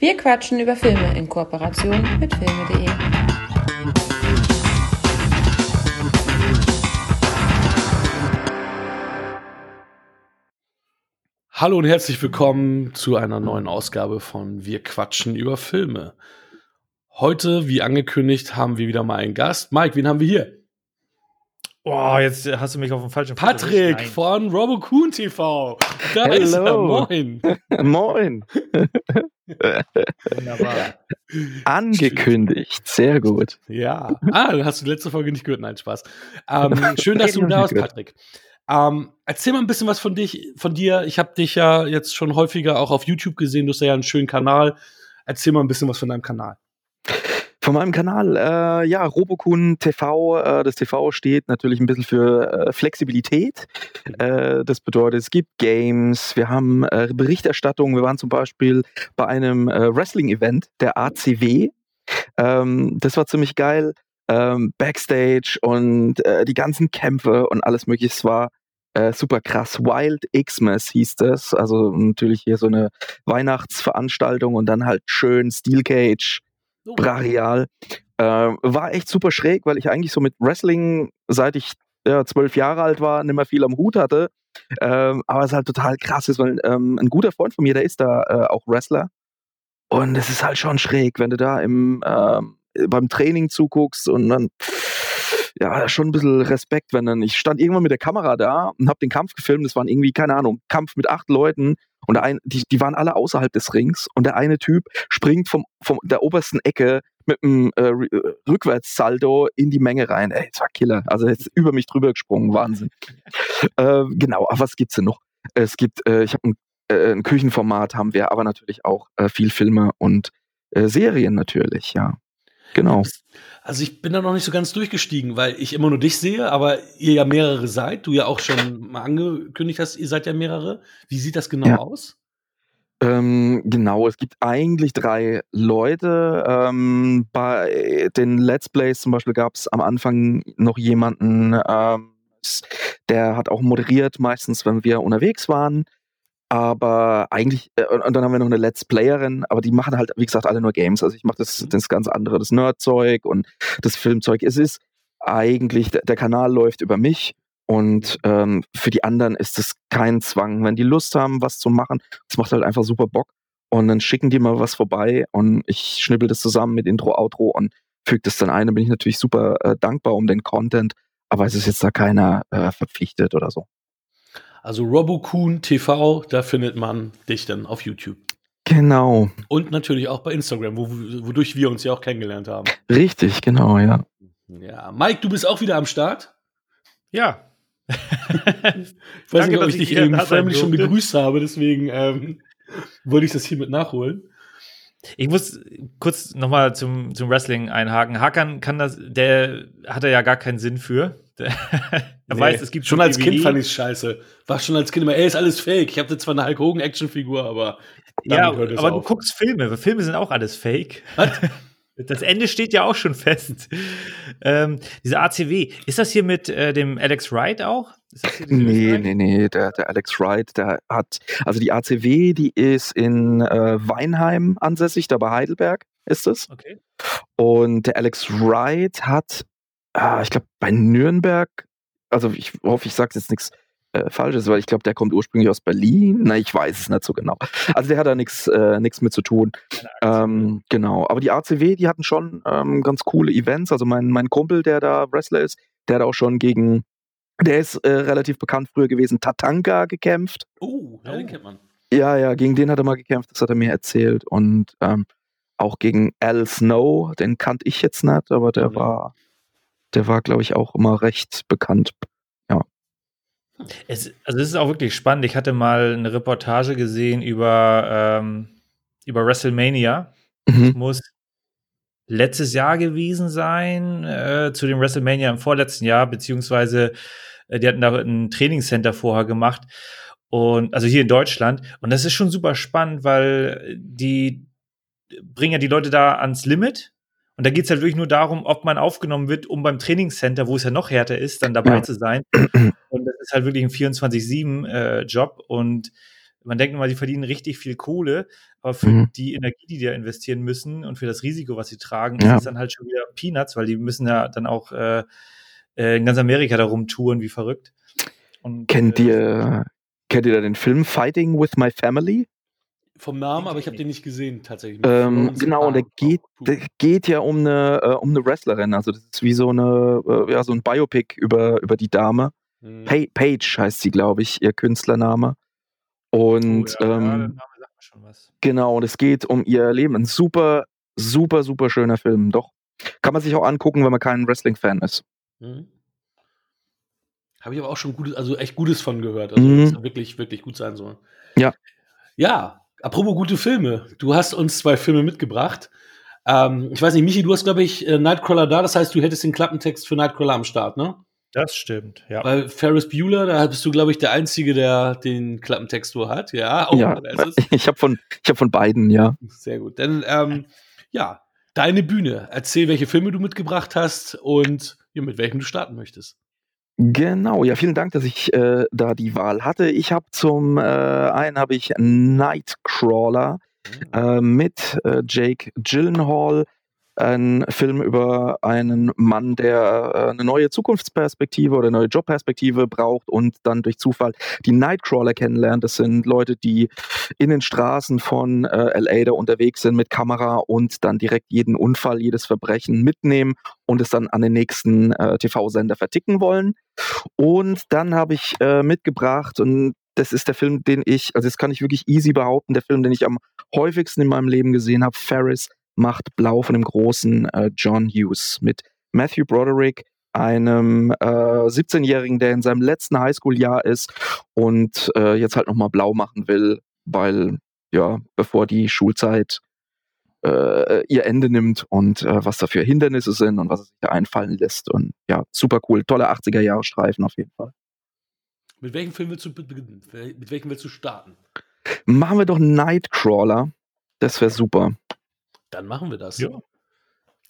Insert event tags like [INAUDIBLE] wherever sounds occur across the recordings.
Wir quatschen über Filme in Kooperation mit filme.de. Hallo und herzlich willkommen zu einer neuen Ausgabe von Wir quatschen über Filme. Heute, wie angekündigt, haben wir wieder mal einen Gast. Mike, wen haben wir hier? Boah, jetzt hast du mich auf dem falschen Patrick von Robocoon TV. Da Hello. ist er. Moin. [LAUGHS] Moin. Wunderbar. Angekündigt. Sehr gut. Ja. Ah, dann hast du die letzte Folge nicht gehört. Nein, Spaß. Ähm, [LAUGHS] schön, dass du da bist, Patrick. Ähm, erzähl mal ein bisschen was von dich, von dir. Ich habe dich ja jetzt schon häufiger auch auf YouTube gesehen. Du hast ja einen schönen Kanal. Erzähl mal ein bisschen was von deinem Kanal. Von meinem Kanal, äh, ja, Robokun TV. Äh, das TV steht natürlich ein bisschen für äh, Flexibilität. Mhm. Äh, das bedeutet, es gibt Games, wir haben äh, Berichterstattung. Wir waren zum Beispiel bei einem äh, Wrestling-Event, der ACW. Ähm, das war ziemlich geil. Ähm, Backstage und die ganzen Kämpfe und alles mögliche. Es war super krass. Wild Xmas hieß das. Also natürlich hier so eine Weihnachtsveranstaltung und dann halt schön Steel Cage brachial. Äh, war echt super schräg, weil ich eigentlich so mit Wrestling, seit ich ja, zwölf Jahre alt war, nicht mehr viel am Hut hatte. Ähm, aber es halt total krass ist, weil ähm, ein guter Freund von mir, der ist da äh, auch Wrestler. Und es ist halt schon schräg, wenn du da im, ähm, beim Training zuguckst und dann ja, schon ein bisschen Respekt, wenn dann, ich stand irgendwann mit der Kamera da und habe den Kampf gefilmt, das waren irgendwie, keine Ahnung, Kampf mit acht Leuten und ein, die, die waren alle außerhalb des Rings und der eine Typ springt vom, vom der obersten Ecke mit einem äh, äh, Rückwärtssaldo in die Menge rein. Ey, das war Killer. Also jetzt über mich drüber gesprungen, Wahnsinn. äh, genau, aber was gibt's denn noch? Es gibt, äh, ich habe ein, äh, ein Küchenformat haben wir, aber natürlich auch äh, viel Filme und Serien natürlich, ja. Genau. Also ich bin da noch nicht so ganz durchgestiegen, weil ich immer nur dich sehe, aber ihr ja mehrere seid, du ja auch schon mal angekündigt hast, ihr seid ja mehrere. Wie sieht das genau ja. aus? Ähm, genau, es gibt eigentlich drei Leute. Ähm, bei den Let's Plays zum Beispiel gab es am Anfang noch jemanden, ähm, der hat auch moderiert, meistens, wenn wir unterwegs waren. Aber eigentlich, äh, und dann haben wir noch eine Let's Playerin, aber die machen halt, wie gesagt, alle nur Games. Also ich mache das, mhm. das ganz andere, das Nerdzeug und das Filmzeug. Es ist eigentlich, der, der Kanal läuft über mich und ähm, für die anderen ist es kein Zwang. Wenn die Lust haben, was zu machen, es macht halt einfach super Bock. Und dann schicken die mal was vorbei und ich schnippel das zusammen mit Intro, Outro und füge das dann ein. Da bin ich natürlich super äh, dankbar um den Content, aber es ist jetzt da keiner äh, verpflichtet oder so. Also Robocoon TV, da findet man dich dann auf YouTube. Genau. Und natürlich auch bei Instagram, wo, wodurch wir uns ja auch kennengelernt haben. Richtig, genau, ja. Ja, Mike, du bist auch wieder am Start? Ja. ich weiß Danke, nicht, ob ich dich eben förmlich schon begrüßt habe, deswegen ähm, wollte ich das hiermit nachholen. Ich muss kurz nochmal zum, zum Wrestling einhaken. Hakan kann das, der hat er ja gar keinen Sinn für. [LAUGHS] er nee. weiß, es gibt schon als Kind fand ich es scheiße. War schon als Kind immer, ey, ist alles fake. Ich habe zwar eine Hulk Hogan Actionfigur, aber ja, aber auf. du guckst Filme. Filme sind auch alles fake. Was? [LAUGHS] Das Ende steht ja auch schon fest. Ähm, diese ACW, ist das hier mit äh, dem Alex Wright auch? nee, nee, nee, der, der Alex Wright, der hat, also die ACW, die ist in äh, Weinheim ansässig, da bei Heidelberg ist es. Okay. Und der Alex Wright hat ah, ich glaube, bei Nürnberg, also ich hoffe, ich sage jetzt nichts äh, Falsches, weil ich glaube, der kommt ursprünglich aus Berlin. Na, ich weiß es nicht so genau. Also der hat da nichts äh, mit zu tun. Ähm, genau. Aber die ACW, die hatten schon ähm, ganz coole Events. Also mein, mein Kumpel, der da Wrestler ist, der hat auch schon gegen, der ist äh, relativ bekannt früher gewesen, Tatanka gekämpft. Oh, ja, den kennt man. Ja, ja, gegen den hat er mal gekämpft, das hat er mir erzählt. Und ähm, auch gegen Al Snow, den kannte ich jetzt nicht, aber der mhm. war der war, glaube ich, auch immer recht bekannt. Ja. Es, also es ist auch wirklich spannend. Ich hatte mal eine Reportage gesehen über, ähm, über WrestleMania. Mhm. Das muss letztes Jahr gewesen sein, äh, zu dem WrestleMania im vorletzten Jahr, beziehungsweise äh, die hatten da ein Trainingscenter vorher gemacht. Und also hier in Deutschland. Und das ist schon super spannend, weil die bringen ja die Leute da ans Limit und da geht es halt wirklich nur darum, ob man aufgenommen wird, um beim Trainingscenter, wo es ja noch härter ist, dann dabei zu sein. [CLEARS THROAT] Und das ist halt wirklich ein 24-7-Job. Äh, und man denkt immer, die verdienen richtig viel Kohle, aber für mhm. die Energie, die die da investieren müssen und für das Risiko, was sie tragen, ja. ist es dann halt schon wieder Peanuts, weil die müssen ja dann auch äh, äh in ganz Amerika darum touren wie verrückt. Und, kennt äh, ihr kennt ihr da den Film Fighting with My Family? Vom Namen, aber ich habe den nicht gesehen tatsächlich. Ähm, genau, und der geht, der geht ja um eine, äh, um eine Wrestlerin. Also das ist wie so eine, äh, ja, so ein Biopic über, über die Dame. Hm. Paige heißt sie, glaube ich, ihr Künstlername. Und oh, ja, ähm, ja, genau, und es geht um ihr Leben. Ein super, super, super schöner Film. Doch. Kann man sich auch angucken, wenn man kein Wrestling-Fan ist. Mhm. Habe ich aber auch schon gutes, also echt Gutes von gehört. Also, mhm. dass wirklich, wirklich gut sein soll. Ja. Ja, apropos gute Filme. Du hast uns zwei Filme mitgebracht. Ähm, ich weiß nicht, Michi, du hast, glaube ich, äh, Nightcrawler da. Das heißt, du hättest den Klappentext für Nightcrawler am Start, ne? Das stimmt, ja. Bei Ferris Bueller, da bist du, glaube ich, der Einzige, der den Klappentext nur hat. Ja, oh, ja [LAUGHS] ich habe von, hab von beiden, ja. Sehr gut. Dann, ähm, ja, deine Bühne. Erzähl, welche Filme du mitgebracht hast und ja, mit welchem du starten möchtest. Genau, ja, vielen Dank, dass ich äh, da die Wahl hatte. Ich habe zum äh, einen habe ich Nightcrawler mhm. äh, mit äh, Jake Gyllenhaal ein Film über einen Mann, der äh, eine neue Zukunftsperspektive oder eine neue Jobperspektive braucht und dann durch Zufall die Nightcrawler kennenlernt. Das sind Leute, die in den Straßen von äh, LA da unterwegs sind mit Kamera und dann direkt jeden Unfall, jedes Verbrechen mitnehmen und es dann an den nächsten äh, TV-Sender verticken wollen. Und dann habe ich äh, mitgebracht und das ist der Film, den ich, also das kann ich wirklich easy behaupten, der Film, den ich am häufigsten in meinem Leben gesehen habe, Ferris macht Blau von dem großen äh, John Hughes mit Matthew Broderick, einem äh, 17-Jährigen, der in seinem letzten Highschool-Jahr ist und äh, jetzt halt nochmal blau machen will, weil, ja, bevor die Schulzeit äh, ihr Ende nimmt und äh, was da für Hindernisse sind und was er sich da einfallen lässt. Und ja, super cool. Tolle 80er-Jahre-Streifen auf jeden Fall. Mit welchem Film willst du beginnen? Mit welchem willst du starten? Machen wir doch Nightcrawler. Das wäre super. Dann machen wir das. Ja.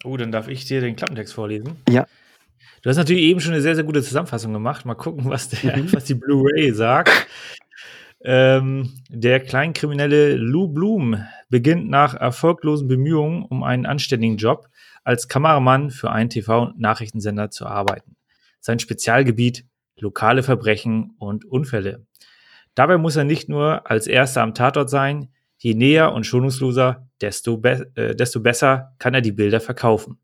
Oh, dann darf ich dir den Klappentext vorlesen. Ja. Du hast natürlich eben schon eine sehr, sehr gute Zusammenfassung gemacht. Mal gucken, was, der, mhm. was die Blu-ray sagt. Ähm, der Kleinkriminelle Lou Bloom beginnt nach erfolglosen Bemühungen um einen anständigen Job als Kameramann für einen TV-Nachrichtensender zu arbeiten. Sein Spezialgebiet lokale Verbrechen und Unfälle. Dabei muss er nicht nur als Erster am Tatort sein, Je näher und schonungsloser, desto, be äh, desto besser kann er die Bilder verkaufen.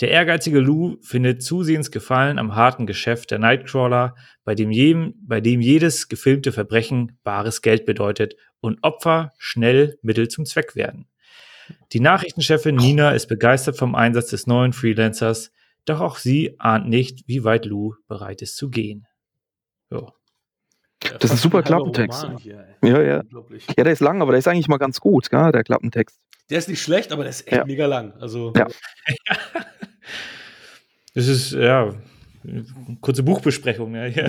Der ehrgeizige Lou findet zusehends Gefallen am harten Geschäft der Nightcrawler, bei dem, jedem, bei dem jedes gefilmte Verbrechen bares Geld bedeutet und Opfer schnell Mittel zum Zweck werden. Die Nachrichtenchefin Nina ist begeistert vom Einsatz des neuen Freelancers, doch auch sie ahnt nicht, wie weit Lou bereit ist zu gehen. Jo. Das ist ein super Klappentext. Hier, ja, ja. Ja, der ist lang, aber der ist eigentlich mal ganz gut, gell, der Klappentext. Der ist nicht schlecht, aber der ist echt ja. mega lang. Also. Ja. [LAUGHS] das ist, ja, kurze Buchbesprechung. Ja. [LAUGHS]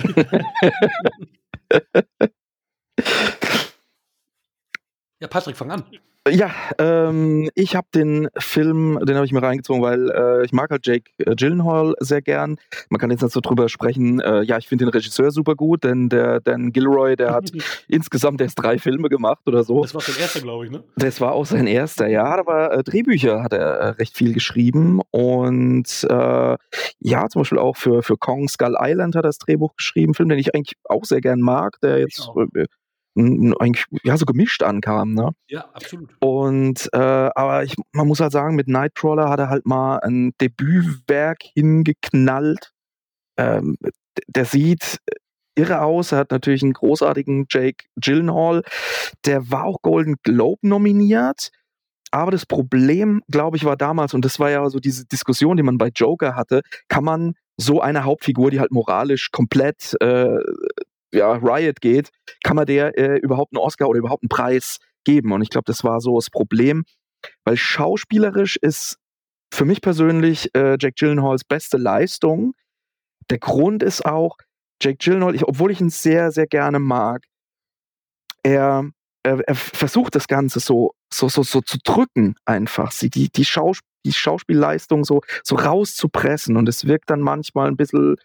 ja, Patrick, fang an. Ja, ähm, ich habe den Film, den habe ich mir reingezogen, weil äh, ich mag halt Jake äh, Gyllenhaal sehr gern. Man kann jetzt nicht so drüber sprechen. Äh, ja, ich finde den Regisseur super gut, denn der Dan Gilroy, der hat [LAUGHS] insgesamt erst drei Filme gemacht oder so. Das war sein erster, glaube ich, ne? Das war auch sein erster, ja. Aber äh, Drehbücher hat er äh, recht viel geschrieben und äh, ja, zum Beispiel auch für für Kong Skull Island hat er das Drehbuch geschrieben, Film, den ich eigentlich auch sehr gern mag, der jetzt eigentlich ja so gemischt ankam, ne? Ja, absolut. Und äh, aber ich, man muss halt sagen, mit Nightcrawler hat er halt mal ein Debütwerk hingeknallt. Ähm, der sieht irre aus. Er hat natürlich einen großartigen Jake Gyllenhaal. Der war auch Golden Globe nominiert. Aber das Problem, glaube ich, war damals, und das war ja so diese Diskussion, die man bei Joker hatte, kann man so eine Hauptfigur, die halt moralisch komplett äh, ja, Riot geht, kann man der äh, überhaupt einen Oscar oder überhaupt einen Preis geben. Und ich glaube, das war so das Problem, weil schauspielerisch ist für mich persönlich äh, Jack Gyllenhaals beste Leistung. Der Grund ist auch, Jack Gyllenhaal, ich, obwohl ich ihn sehr, sehr gerne mag, er, er, er versucht das Ganze so, so, so, so zu drücken, einfach, sie, die, die, Schaus die Schauspielleistung so, so rauszupressen. Und es wirkt dann manchmal ein bisschen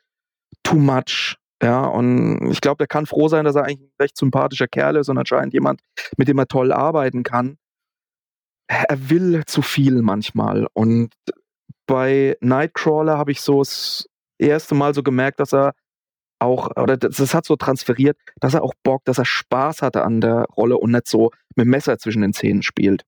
too much Ja, und ich glaube, der kann froh sein, dass er eigentlich ein recht sympathischer Kerl ist und anscheinend jemand, mit dem er toll arbeiten kann. Er will zu viel manchmal. Und bei Nightcrawler habe ich so das erste Mal so gemerkt, dass er auch, oder das, das, hat so transferiert, dass er auch Bock, dass er Spaß hatte an der Rolle und nicht so mit Messer zwischen den Zähnen spielt.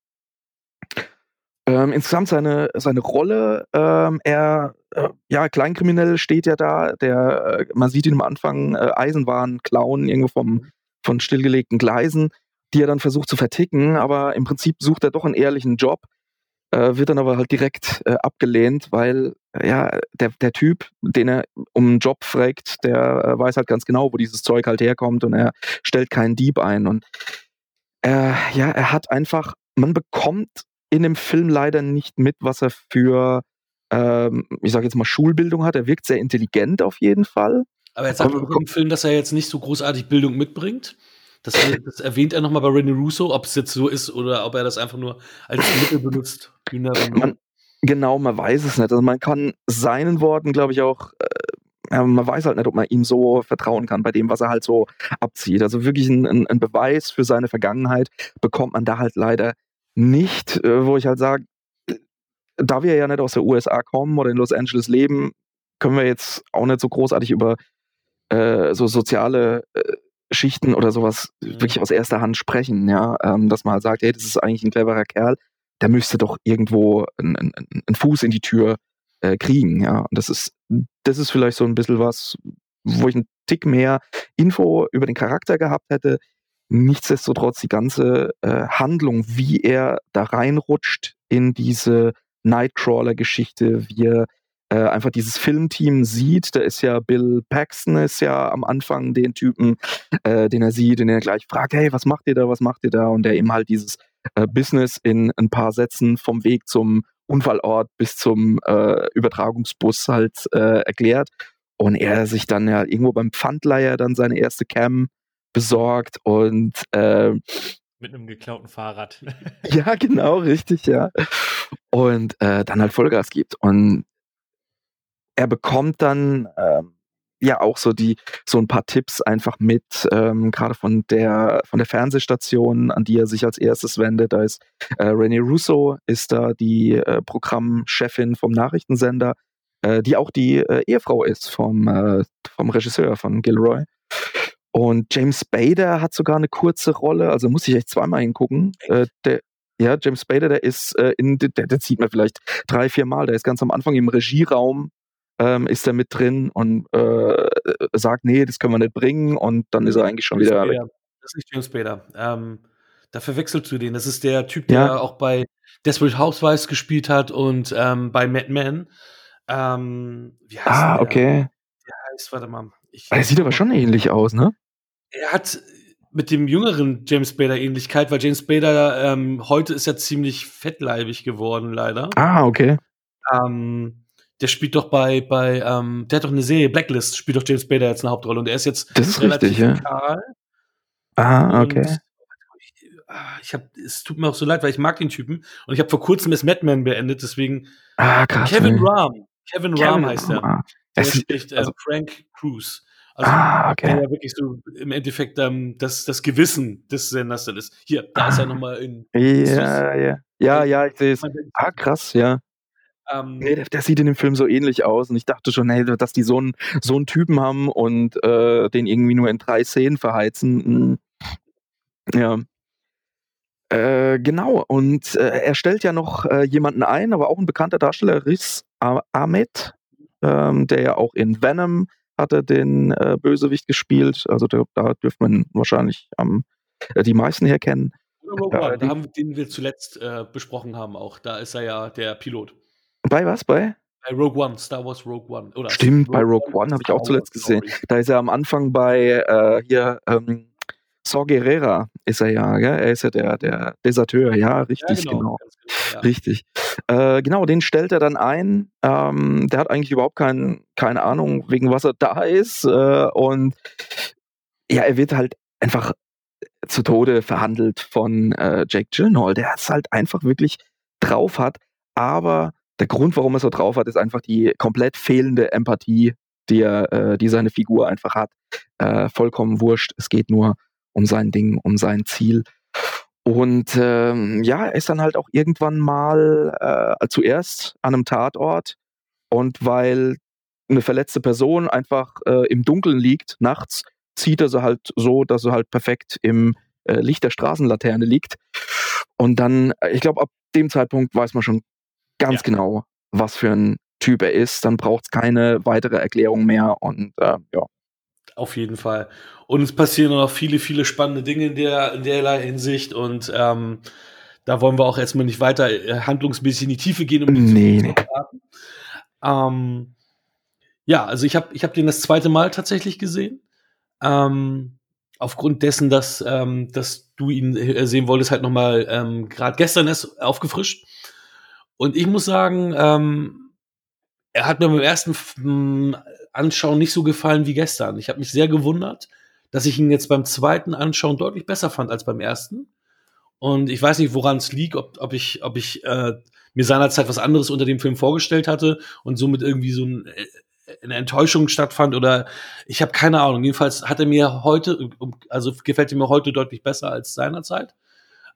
Ähm, insgesamt seine, seine Rolle, ähm, er, äh, ja, Kleinkriminell steht ja da, der, äh, man sieht ihn am Anfang äh, Eisenwaren klauen, irgendwo vom, von stillgelegten Gleisen, die er dann versucht zu verticken, aber im Prinzip sucht er doch einen ehrlichen Job, äh, wird dann aber halt direkt äh, abgelehnt, weil, äh, ja, der, der Typ, den er um einen Job fragt, der weiß halt ganz genau, wo dieses Zeug halt herkommt und er stellt keinen Dieb ein und ja, er hat einfach, man bekommt in dem Film leider nicht mit, was er für, ähm, ich sage jetzt mal, Schulbildung hat. Er wirkt sehr intelligent auf jeden Fall. Aber er sagt auch im Film, dass er jetzt nicht so großartig Bildung mitbringt. Das, das erwähnt er nochmal bei René Russo, ob es jetzt so ist oder ob er das einfach nur als Mittel benutzt. Man, genau, man weiß es nicht. Also man kann seinen Worten, glaube ich, auch äh, man weiß halt nicht, ob man ihm so vertrauen kann bei dem, was er halt so abzieht. Also wirklich ein, ein, ein Beweis für seine Vergangenheit bekommt man da halt leider nicht, äh, wo ich halt sage, da wir ja nicht aus der USA kommen oder in Los Angeles leben, können wir jetzt auch nicht so großartig über äh, so soziale äh, Schichten oder sowas mhm. wirklich aus erster Hand sprechen, ja, ähm, dass man halt sagt, hey, das ist eigentlich ein cleverer Kerl, der müsste doch irgendwo einen, einen, einen Fuß in die Tür äh, kriegen, ja. Und das ist, das ist vielleicht so ein bisschen was, wo ich einen Tick mehr Info über den Charakter gehabt hätte, Nichtsdestotrotz die ganze äh, Handlung, wie er da reinrutscht in diese Nightcrawler-Geschichte, wie er äh, einfach dieses Filmteam sieht. Da ist ja Bill Paxton ist ja am Anfang den Typen, äh, den er sieht, den er gleich fragt, hey, was macht ihr da, was macht ihr da? Und der ihm halt dieses äh, Business in ein paar Sätzen vom Weg zum Unfallort bis zum äh, Übertragungsbus halt äh, erklärt. Und er sich dann ja irgendwo beim Pfandleiher dann seine erste Cam besorgt und äh, mit einem geklauten Fahrrad. [LAUGHS] [LAUGHS] ja, genau, richtig, ja. Und äh, dann halt Vollgas gibt. Und er bekommt dann ähm, ja auch so die so ein paar Tipps einfach mit, ähm, gerade von der von der Fernsehstation, an die er sich als erstes wendet. Da ist äh, René Russo, ist da die äh, Programmchefin vom Nachrichtensender, äh, die auch die äh, Ehefrau ist vom äh, vom Regisseur von Gilroy. Und James Bader hat sogar eine kurze Rolle, also muss ich echt zweimal hingucken. Äh, der, ja, James Bader, der ist äh, in, der, der sieht man vielleicht drei, vier Mal. Der ist ganz am Anfang im Regieraum, ähm, ist er mit drin und äh, sagt, nee, das können wir nicht bringen. Und dann ist er eigentlich schon James wieder Bader. Das ist nicht James Bader. Ähm, da verwechselst du den. Das ist der Typ, der ja. auch bei Desperate Housewives gespielt hat und ähm, bei Mad Men. Ähm, wie heißt ah, der? okay. Der heißt, warte mal. Ich, er sieht aber schon ähnlich aus, ne? Er hat mit dem jüngeren James Bader Ähnlichkeit, weil James Bader ähm, heute ist ja ziemlich fettleibig geworden, leider. Ah, okay. Ähm, der spielt doch bei, bei ähm, der hat doch eine Serie, Blacklist, spielt doch James Bader jetzt eine Hauptrolle und er ist jetzt das ist relativ richtig, ja. Ah, okay. Und ah, ich hab, es tut mir auch so leid, weil ich mag den Typen und ich habe vor kurzem das Madman beendet, deswegen ah, krass, Kevin Rahm. Kevin, Kevin Rahm heißt er. Der spricht also, Frank Cruz. Also, ah, okay. der ja wirklich so im Endeffekt ähm, das, das Gewissen des Senders dann ist. Hier, da ah. ist er nochmal in. Ja, ja. Ja, ja, ich sehe es. Ah, krass, ja. Ähm, nee, der, der, sieht in dem Film so ähnlich aus und ich dachte schon, hey, dass die so einen, so einen Typen haben und äh, den irgendwie nur in drei Szenen verheizen. Hm. Ja. Äh, genau, und äh, er stellt ja noch äh, jemanden ein, aber auch ein bekannter Darsteller, Riz Ahmed, ähm, der ja auch in Venom hat er den äh, Bösewicht gespielt. Also da, da dürfte man wahrscheinlich am, äh, die meisten herkennen. Rogue One, da haben, den wir zuletzt äh, besprochen haben auch. Da ist er ja der Pilot. Bei was? Bei? Bei Rogue One, Star Wars Rogue One. Oder Stimmt, Rogue bei Rogue One, One habe ich auch zuletzt gesehen. Da ist er am Anfang bei äh, hier ähm, Saw Gerrera ist er ja, gell? er ist ja der, der Deserteur, ja, richtig, ja, genau. genau. genau ja. Richtig. Äh, genau, den stellt er dann ein. Ähm, der hat eigentlich überhaupt kein, keine Ahnung, wegen was er da ist. Äh, und ja, er wird halt einfach zu Tode verhandelt von äh, Jake Gyllenhaal, der es halt einfach wirklich drauf hat. Aber der Grund, warum er so drauf hat, ist einfach die komplett fehlende Empathie, die, er, äh, die seine Figur einfach hat. äh, vollkommen wurscht. Es geht nur um sein Ding, um sein Ziel. Und ähm, ja, er ist dann halt auch irgendwann mal äh, zuerst an einem Tatort und weil eine verletzte Person einfach äh, im Dunkeln liegt, nachts, zieht er sie halt so, dass sie halt perfekt im äh, Licht der Straßenlaterne liegt. Und dann, äh, ich glaube, ab dem Zeitpunkt weiß man schon ganz ja. genau, was für ein Typ er ist. Dann braucht es keine weitere Erklärung mehr und äh, ja. Auf jeden Fall. Und es passieren noch viele, viele spannende Dinge in der in derlei Hinsicht und ähm, da wollen wir auch erstmal nicht weiter äh, handlungsmäßig in die Tiefe gehen, um die nee, nee. Ähm, ja, also ich habe ich hab den das zweite Mal tatsächlich gesehen. Ähm, aufgrund dessen, dass, ähm, dass du ihn äh, sehen wolltest, halt nochmal ähm, gerade gestern erst aufgefrischt. Und ich muss sagen, ähm, er hat mir beim ersten hm, Anschauen nicht so gefallen wie gestern. Ich habe mich sehr gewundert, dass ich ihn jetzt beim zweiten Anschauen deutlich besser fand als beim ersten. Und ich weiß nicht, woran es liegt, ob, ob ich, ob ich äh, mir seinerzeit was anderes unter dem Film vorgestellt hatte und somit irgendwie so ein, äh, eine Enttäuschung stattfand oder ich habe keine Ahnung. Jedenfalls hat er mir heute, also gefällt er mir heute deutlich besser als seinerzeit.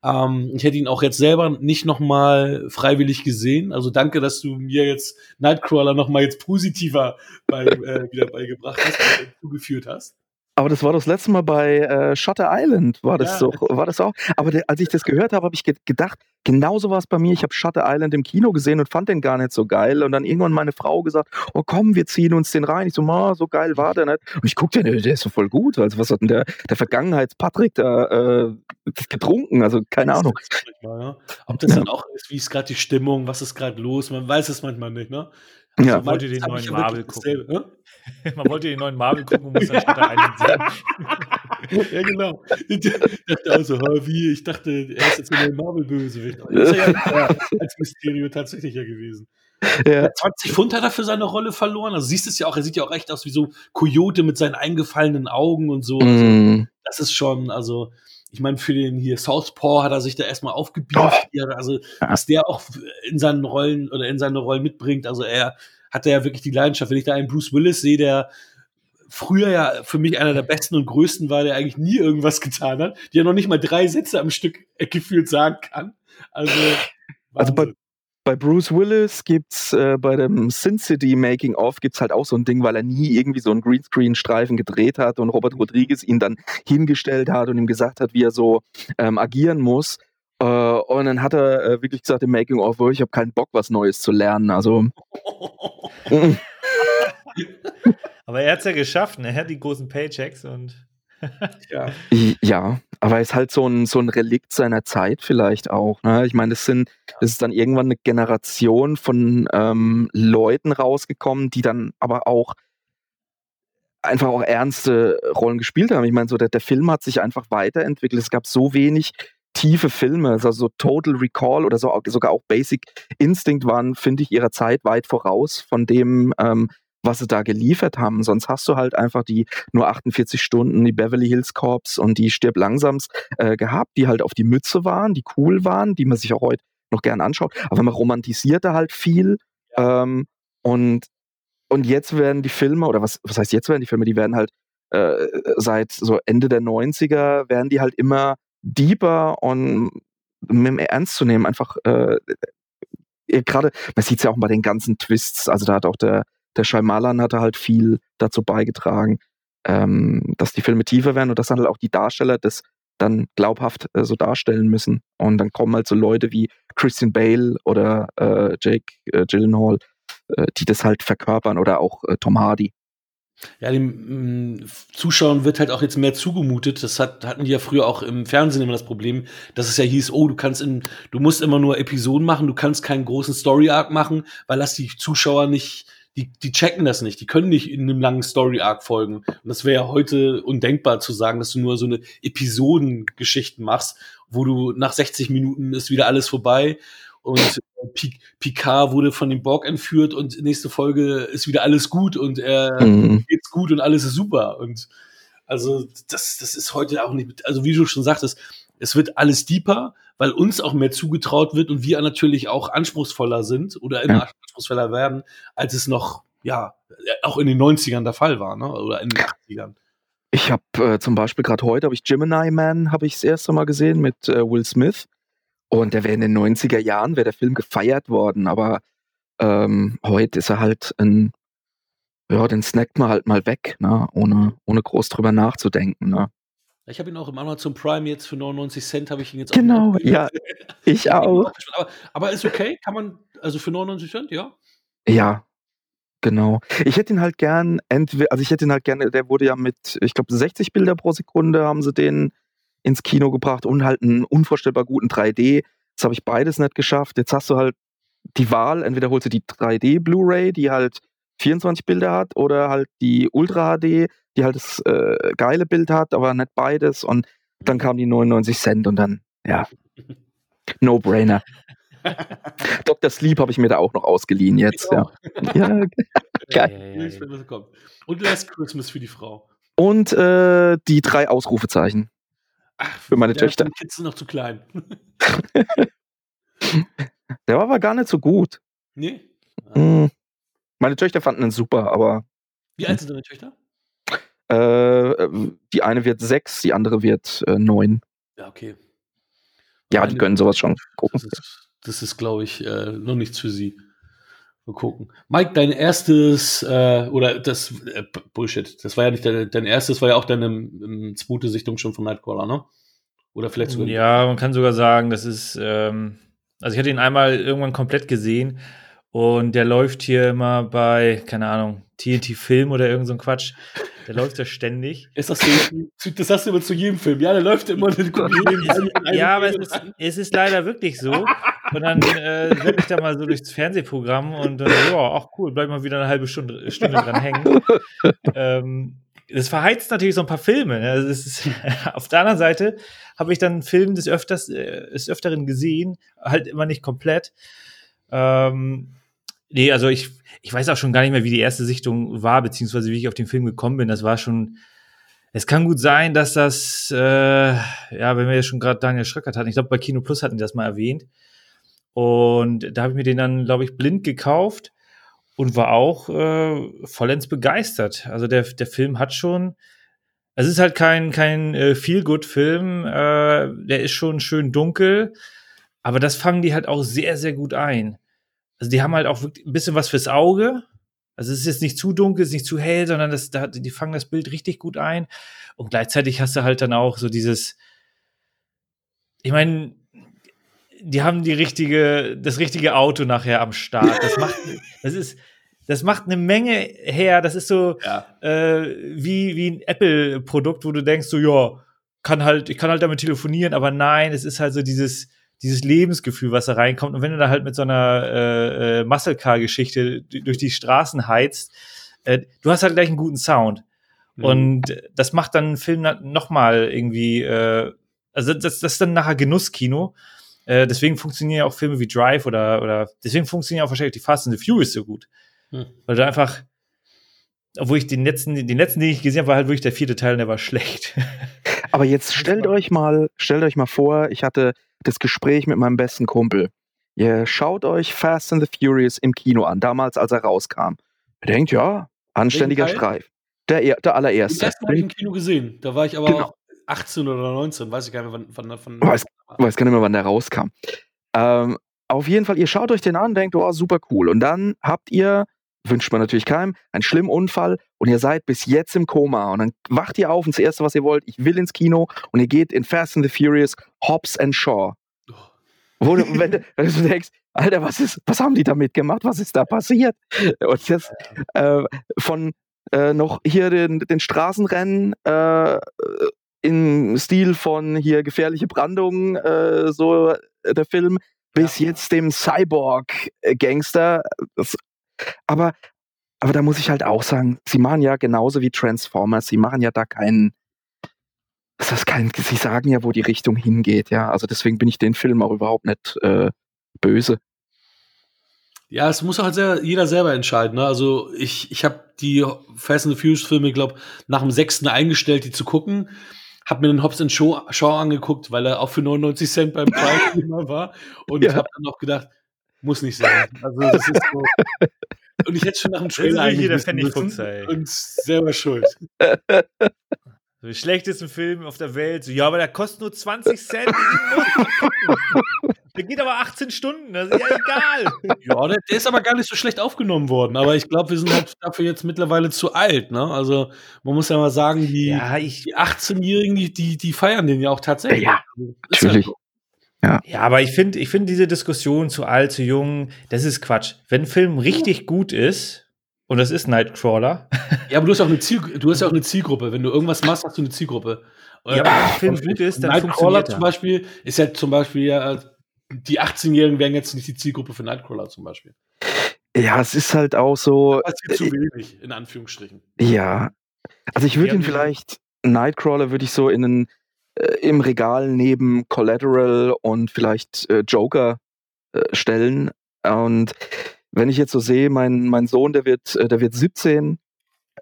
Ähm, ich hätte ihn auch jetzt selber nicht noch mal freiwillig gesehen. Also danke, dass du mir jetzt Nightcrawler noch mal jetzt positiver bei, äh, wieder beigebracht hast, zugeführt hast. Aber das war das letzte Mal bei äh, Shutter Island, war das ja. so, war das auch. Aber der, als ich das gehört habe, habe ich ge gedacht, genauso war es bei mir. Ich habe Shutter Island im Kino gesehen und fand den gar nicht so geil. Und dann irgendwann meine Frau gesagt, oh komm, wir ziehen uns den rein. Ich so, ma, so geil war der nicht. Und ich guckte, der, der ist so voll gut. Also was hat denn der, der Vergangenheits-Patrick da äh, getrunken? Also keine das Ahnung. Manchmal, ja. Ob das ja. dann auch ist, wie ist gerade die Stimmung, was ist gerade los? Man weiß es manchmal nicht, ne? Also ja. wollte den neuen Marvel gucken. Ne? [LAUGHS] Man wollte den neuen Marvel gucken und muss dann Shutter Island sehen. [LAUGHS] ja, genau. Ich dachte also, wie? Ich dachte, er ist jetzt ein Marvel-Bösewicht. Das ist ja, ja als Mysterio tatsächlich ja gewesen. Ja. 20 Pfund hat er für seine Rolle verloren. Also siehst es ja auch, er sieht ja auch echt aus wie so Coyote mit seinen eingefallenen Augen und so. Also, mm. das ist schon, also ich meine, für den hier Southpaw hat er sich da erstmal aufgebieft. Oh. Also, was der auch in seinen Rollen oder in seine Rollen mitbringt. Also, er hat ja wirklich die Leidenschaft. Wenn ich da einen Bruce Willis sehe, der früher ja für mich einer der besten und größten war, der eigentlich nie irgendwas getan hat, der noch nicht mal drei Sätze am Stück gefühlt sagen kann. Also, also bei, bei Bruce Willis gibt's äh, bei dem Sin City Making of gibt's halt auch so ein Ding, weil er nie irgendwie so einen Greenscreen-Streifen gedreht hat und Robert Rodriguez ihn dann hingestellt hat und ihm gesagt hat, wie er so ähm, agieren muss. Äh, und dann hat er äh, wirklich gesagt im Making of, oh, ich habe keinen Bock, was Neues zu lernen. Also. [LAUGHS] Aber er hat's ja geschafft, ne? Er hat die großen Paychecks und [LAUGHS] ja. ja, aber er ist halt so ein, so ein Relikt seiner Zeit vielleicht auch. Ne? Ich meine, das sind, das ist dann irgendwann eine Generation von ähm, Leuten rausgekommen, die dann aber auch einfach auch ernste Rollen gespielt haben. Ich meine, so der, der Film hat sich einfach weiterentwickelt. Es gab so wenig tiefe Filme, also so Total Recall oder so, sogar auch Basic Instinct waren, finde ich, ihrer Zeit weit voraus von dem, ähm, was sie da geliefert haben. Sonst hast du halt einfach die nur 48 Stunden, die Beverly Hills Corps und die Stirb langsams äh, gehabt, die halt auf die Mütze waren, die cool waren, die man sich auch heute noch gern anschaut. Aber man romantisierte halt viel. Ähm, und, und jetzt werden die Filme, oder was, was heißt jetzt werden die Filme, die werden halt äh, seit so Ende der 90er, werden die halt immer deeper und Ernst zu nehmen, einfach äh, gerade, man sieht es ja auch bei den ganzen Twists, also da hat auch der der Shyamalan hatte halt viel dazu beigetragen, ähm, dass die Filme tiefer werden und dass dann halt auch die Darsteller das dann glaubhaft äh, so darstellen müssen. Und dann kommen halt so Leute wie Christian Bale oder äh, Jake äh, Gyllenhaal, äh, die das halt verkörpern oder auch äh, Tom Hardy. Ja, den mh, Zuschauern wird halt auch jetzt mehr zugemutet. Das hat, hatten die ja früher auch im Fernsehen immer das Problem, dass es ja hieß, oh, du kannst in, du musst immer nur Episoden machen, du kannst keinen großen Story Arc machen, weil das die Zuschauer nicht die, die checken das nicht. Die können nicht in einem langen Story-Arc folgen. Und das wäre ja heute undenkbar zu sagen, dass du nur so eine Episodengeschichten machst, wo du nach 60 Minuten ist wieder alles vorbei und äh, Picard wurde von dem Borg entführt und nächste Folge ist wieder alles gut und er mhm. geht's gut und alles ist super. Und also das, das ist heute auch nicht, also wie du schon sagtest, es wird alles deeper, weil uns auch mehr zugetraut wird und wir natürlich auch anspruchsvoller sind oder immer ja. anspruchsvoller werden, als es noch, ja, auch in den 90ern der Fall war, ne? Oder in den 80ern. Ich habe äh, zum Beispiel gerade heute, habe ich Gemini Man, habe ich das erste Mal gesehen mit äh, Will Smith. Und der wäre in den 90er Jahren, wäre der Film gefeiert worden, aber ähm, heute ist er halt ein, ja, den snackt man halt mal weg, ne? ohne, ohne groß drüber nachzudenken. Ne? Ich habe ihn auch im Amazon Prime jetzt für 99 Cent habe ich ihn jetzt genau, auch. Genau, ja, [LAUGHS] ich auch. Aber, aber, ist okay, kann man, also für 99 Cent, ja? Ja, genau. Ich hätte ihn halt gern, entweder, also ich hätte ihn halt gerne, der wurde ja mit, ich glaube, 60 Bilder pro Sekunde haben sie den ins Kino gebracht und halt einen unvorstellbar guten 3D. Jetzt habe ich beides nicht geschafft. Jetzt hast du halt die Wahl, entweder holst du die 3D Blu-ray, die halt 24 Bilder hat, oder halt die Ultra HD, die halt das äh, geile Bild hat, aber nicht beides. Und dann kamen die 99 Cent und dann, ja, [LAUGHS] No-Brainer. Dr. Sleep habe ich mir da auch noch ausgeliehen jetzt. [LAUGHS] [LAUGHS] Ja. ja. Geil. Und Last Christmas für die Frau. Und äh, die drei Ausrufezeichen. Ach, für meine Töchter. Die Kids sind noch zu klein. [LAUGHS] Der war aber gar nicht so gut. Nee. Mhm. Meine Töchter fanden ihn super, aber. Wie alt sind deine Töchter? Äh, die eine wird sechs, die andere wird äh, neun. Ja, okay. Ja, Meine die können sowas schon gucken. Das ist, ist glaube ich, äh, noch nichts für sie. Mal gucken. Mike, dein erstes, äh, oder das, äh, Bullshit, das war ja nicht dein, dein erstes, war ja auch deine ähm, zweite Sichtung schon von Nightcrawler, ne? Oder vielleicht sogar. Ja, man kann sogar sagen, das ist, ähm, also ich hatte ihn einmal irgendwann komplett gesehen und der läuft hier immer bei, keine Ahnung, TNT Film oder irgend so ein Quatsch. Der läuft ja ständig. [LAUGHS] Ist das, so, das hast du immer zu jedem Film. Ja, der läuft immer. Den ja, aber es ist, es ist, leider wirklich so. Und dann äh, setze ich da mal so durchs Fernsehprogramm und dann, ja, ach cool, bleib mal wieder eine halbe Stunde, Stunde dran hängen. ähm, das verheizt natürlich so ein paar Filme. Ne? Also ist, [LAUGHS] auf der anderen Seite habe ich dann einen Film des, Öfters, äh, des Öfteren gesehen, halt immer nicht komplett. Ähm, nee, also ich, ich weiß auch schon gar nicht mehr, wie die erste Sichtung war, beziehungsweise wie ich auf den Film gekommen bin. Das war schon. Es kann gut sein, dass das, äh, ja, wenn wir jetzt schon gerade Daniel Schröckert hatten, ich glaube, bei Kino Plus hatten die das mal erwähnt. Und da habe ich mir den dann, glaube ich, blind gekauft und war auch äh, vollends begeistert. Also der, der Film hat schon, es ist halt kein, kein äh, Feel-Good-Film, äh, der ist schon schön dunkel, aber das fangen die halt auch sehr, sehr gut ein. Also die haben halt auch ein bisschen was fürs Auge. Also es ist jetzt nicht zu dunkel, es ist nicht zu hell, sondern das, da, die fangen das Bild richtig gut ein. Und gleichzeitig hast du halt dann auch so dieses, ich meine, die haben die richtige, das richtige Auto nachher am Start. Das macht, [LAUGHS] das ist, das macht eine Menge her. Das ist so ja. äh, wie, wie ein Apple-Produkt, wo du denkst, so, ja, kann halt, ich kann halt damit telefonieren, aber nein, es ist halt so dieses, dieses Lebensgefühl, was da reinkommt. Und wenn du da halt mit so einer äh, äh, Muscle Car-Geschichte durch die Straßen heizt, äh, du hast halt gleich einen guten Sound. Mhm. Und das macht dann einen Film noch mal irgendwie, äh, also das, das ist dann nachher Genusskino. Äh, deswegen funktionieren ja auch Filme wie Drive oder, oder deswegen funktionieren auch wahrscheinlich die Fast and the Furious so gut. Hm. Weil du einfach, obwohl ich den letzten, den letzten, den ich gesehen habe, war halt wirklich der vierte Teil und der war schlecht. [LAUGHS] Aber jetzt stellt euch mal, stellt euch mal vor, ich hatte das Gespräch mit meinem besten Kumpel. Ihr schaut euch Fast and the Furious im Kino an, damals als er rauskam. Ihr denkt, ja, anständiger Streif. Der, der allererste. Den ersten habe ich im Kino gesehen. Da war ich aber genau. 18 oder 19, weiß ich gar nicht mehr, wann, wann, wann weiß, weiß gar nicht mehr, wann der rauskam. Ähm, auf jeden Fall, ihr schaut euch den an, denkt, oh, super cool. Und dann habt ihr, wünscht man natürlich keinem, einen schlimmen Unfall und ihr seid bis jetzt im Koma. Und dann wacht ihr auf und das Erste, was ihr wollt, ich will ins Kino und ihr geht in Fast and the Furious, Hobbs and Shaw. Wo du, wenn, wenn du denkst, Alter, was ist, was haben die damit gemacht? Was ist da passiert? Und jetzt äh, von äh, noch hier den, den Straßenrennen äh, im Stil von hier gefährliche Brandung, äh, so äh, der Film, bis ja. jetzt dem Cyborg-Gangster. Aber, aber da muss ich halt auch sagen, sie machen ja genauso wie Transformers, sie machen ja da keinen. Das kein, sie sagen ja, wo die Richtung hingeht, ja. Also deswegen bin ich den Film auch überhaupt nicht äh, böse. Ja, es muss halt sehr, jeder selber entscheiden. Ne? Also ich, ich habe die Fast and the Furious Filme, glaube nach dem sechsten eingestellt, die zu gucken habe mir den Hobbs Shaw, Shaw angeguckt, weil er auch für 99 Cent beim [LAUGHS] Prime war und ja. habe dann noch gedacht, muss nicht sein. Also das ist so. [LAUGHS] Und ich hätte schon nach dem Trailer eigentlich jeder Pfennigfuchs, und selber schuld. [LAUGHS] So, schlechtesten Film auf der Welt. So, ja, aber der kostet nur 20 Cent. [LAUGHS] der geht aber 18 Stunden, das ist ja egal. Ja, der, der, ist aber gar nicht so schlecht aufgenommen worden. Aber ich glaube, wir sind halt dafür jetzt mittlerweile zu alt. Ne? Also man muss ja mal sagen, die, ja, die 18-Jährigen, die, die, die, feiern den ja auch tatsächlich. Ja, also, natürlich. Halt ja. ja, aber ich finde ich find diese Diskussion zu alt, zu jung, das ist Quatsch. Wenn ein Film richtig gut ist, und das ist Nightcrawler. [LAUGHS] Ja, aber du hast auch eine, Ziel, du hast ja auch eine Zielgruppe. Wenn du irgendwas machst, hast du eine Zielgruppe. Ja, aber wenn ein Film gut ist, dann Nightcrawler zum Beispiel ist ja zum Beispiel ja, die 18-Jährigen wären jetzt nicht die Zielgruppe für Nightcrawler zum Beispiel. Ja, es ist halt auch so. Das ist zu wenig, in Anführungsstrichen. Ja. Also ich würde ihn vielleicht, Nightcrawler würde ich so in einen, äh, im Regal neben Collateral und vielleicht äh, Joker äh, stellen. Und wenn ich jetzt so sehe, mein, mein Sohn, der wird, äh, der wird 17,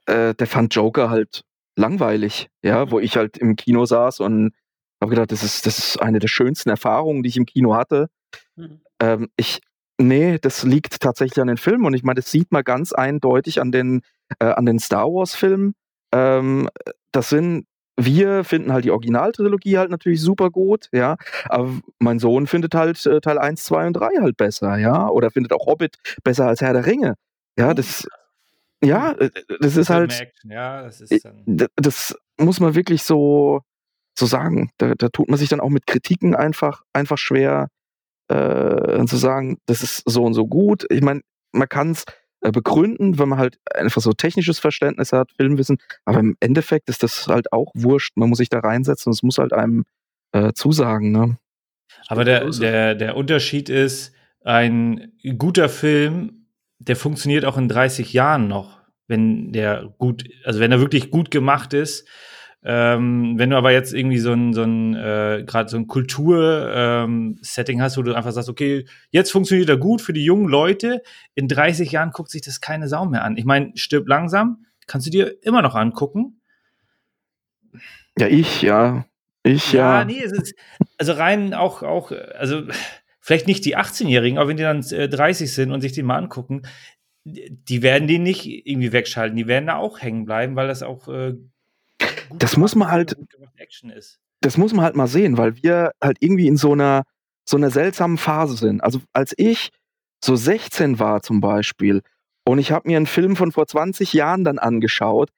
äh, der fand Joker halt langweilig, ja, wo ich halt im Kino saß und habe gedacht, das ist, das ist eine der schönsten Erfahrungen, die ich im Kino hatte. Mhm. Ähm, ich, nee, das liegt tatsächlich an den Filmen und ich meine, das sieht man ganz eindeutig an den, äh, an den Star Wars-Filmen. Ähm, das sind wir finden halt die Originaltrilogie halt natürlich super gut, ja. Aber mein Sohn findet halt äh, Teil 1, 2 und 3 halt besser, ja. Oder findet auch Hobbit besser als Herr der Ringe. Ja, das, ja, äh, das ist halt. Ja, das, ist das muss man wirklich so, so sagen. Da, da tut man sich dann auch mit Kritiken einfach, einfach schwer, äh, zu sagen, das ist so und so gut. Ich meine, man kann es begründen, wenn man halt einfach so technisches Verständnis hat, Filmwissen. Aber im Endeffekt ist das halt auch wurscht. Man muss sich da reinsetzen und es muss halt einem äh, zusagen. Ne? Aber der, der, der Unterschied ist, ein guter Film, der funktioniert auch in 30 Jahren noch, wenn der gut, also wenn er wirklich gut gemacht ist ähm, wenn du aber jetzt irgendwie so ein, so ein äh, gerade so ein Kultur-Setting ähm, hast, wo du einfach sagst, okay, jetzt funktioniert er gut für die jungen Leute, in 30 Jahren guckt sich das keine Sau mehr an. Ich meine, stirb langsam, kannst du dir immer noch angucken. Ja, ich, ja. Ich, ja. Ja, nee, es ist, also rein auch, auch, also vielleicht nicht die 18-Jährigen, aber wenn die dann äh, 30 sind und sich den mal angucken, die werden den nicht irgendwie wegschalten, die werden da auch hängen bleiben, weil das auch äh, das muss man halt. Das muss man halt mal sehen, weil wir halt irgendwie in so einer, so einer seltsamen Phase sind. Also als ich so 16 war zum Beispiel und ich habe mir einen Film von vor 20 Jahren dann angeschaut,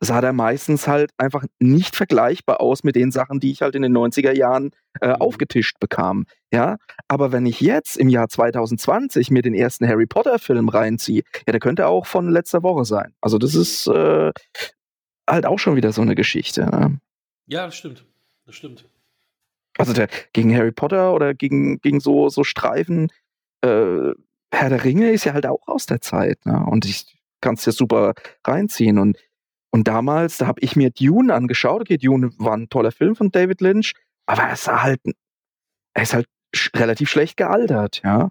sah der meistens halt einfach nicht vergleichbar aus mit den Sachen, die ich halt in den 90er Jahren äh, mhm. aufgetischt bekam. Ja, aber wenn ich jetzt im Jahr 2020 mir den ersten Harry Potter Film reinziehe, ja, der könnte auch von letzter Woche sein. Also das ist, äh, halt auch schon wieder so eine Geschichte. Ne? Ja, das stimmt. Das stimmt. Also der, gegen Harry Potter oder gegen, gegen so, so Streifen, äh, Herr der Ringe ist ja halt auch aus der Zeit. Ne? Und ich kann es ja super reinziehen. Und, und damals, da habe ich mir Dune angeschaut. Okay, Dune war ein toller Film von David Lynch, aber er ist halt, er ist halt sch relativ schlecht gealtert, ja.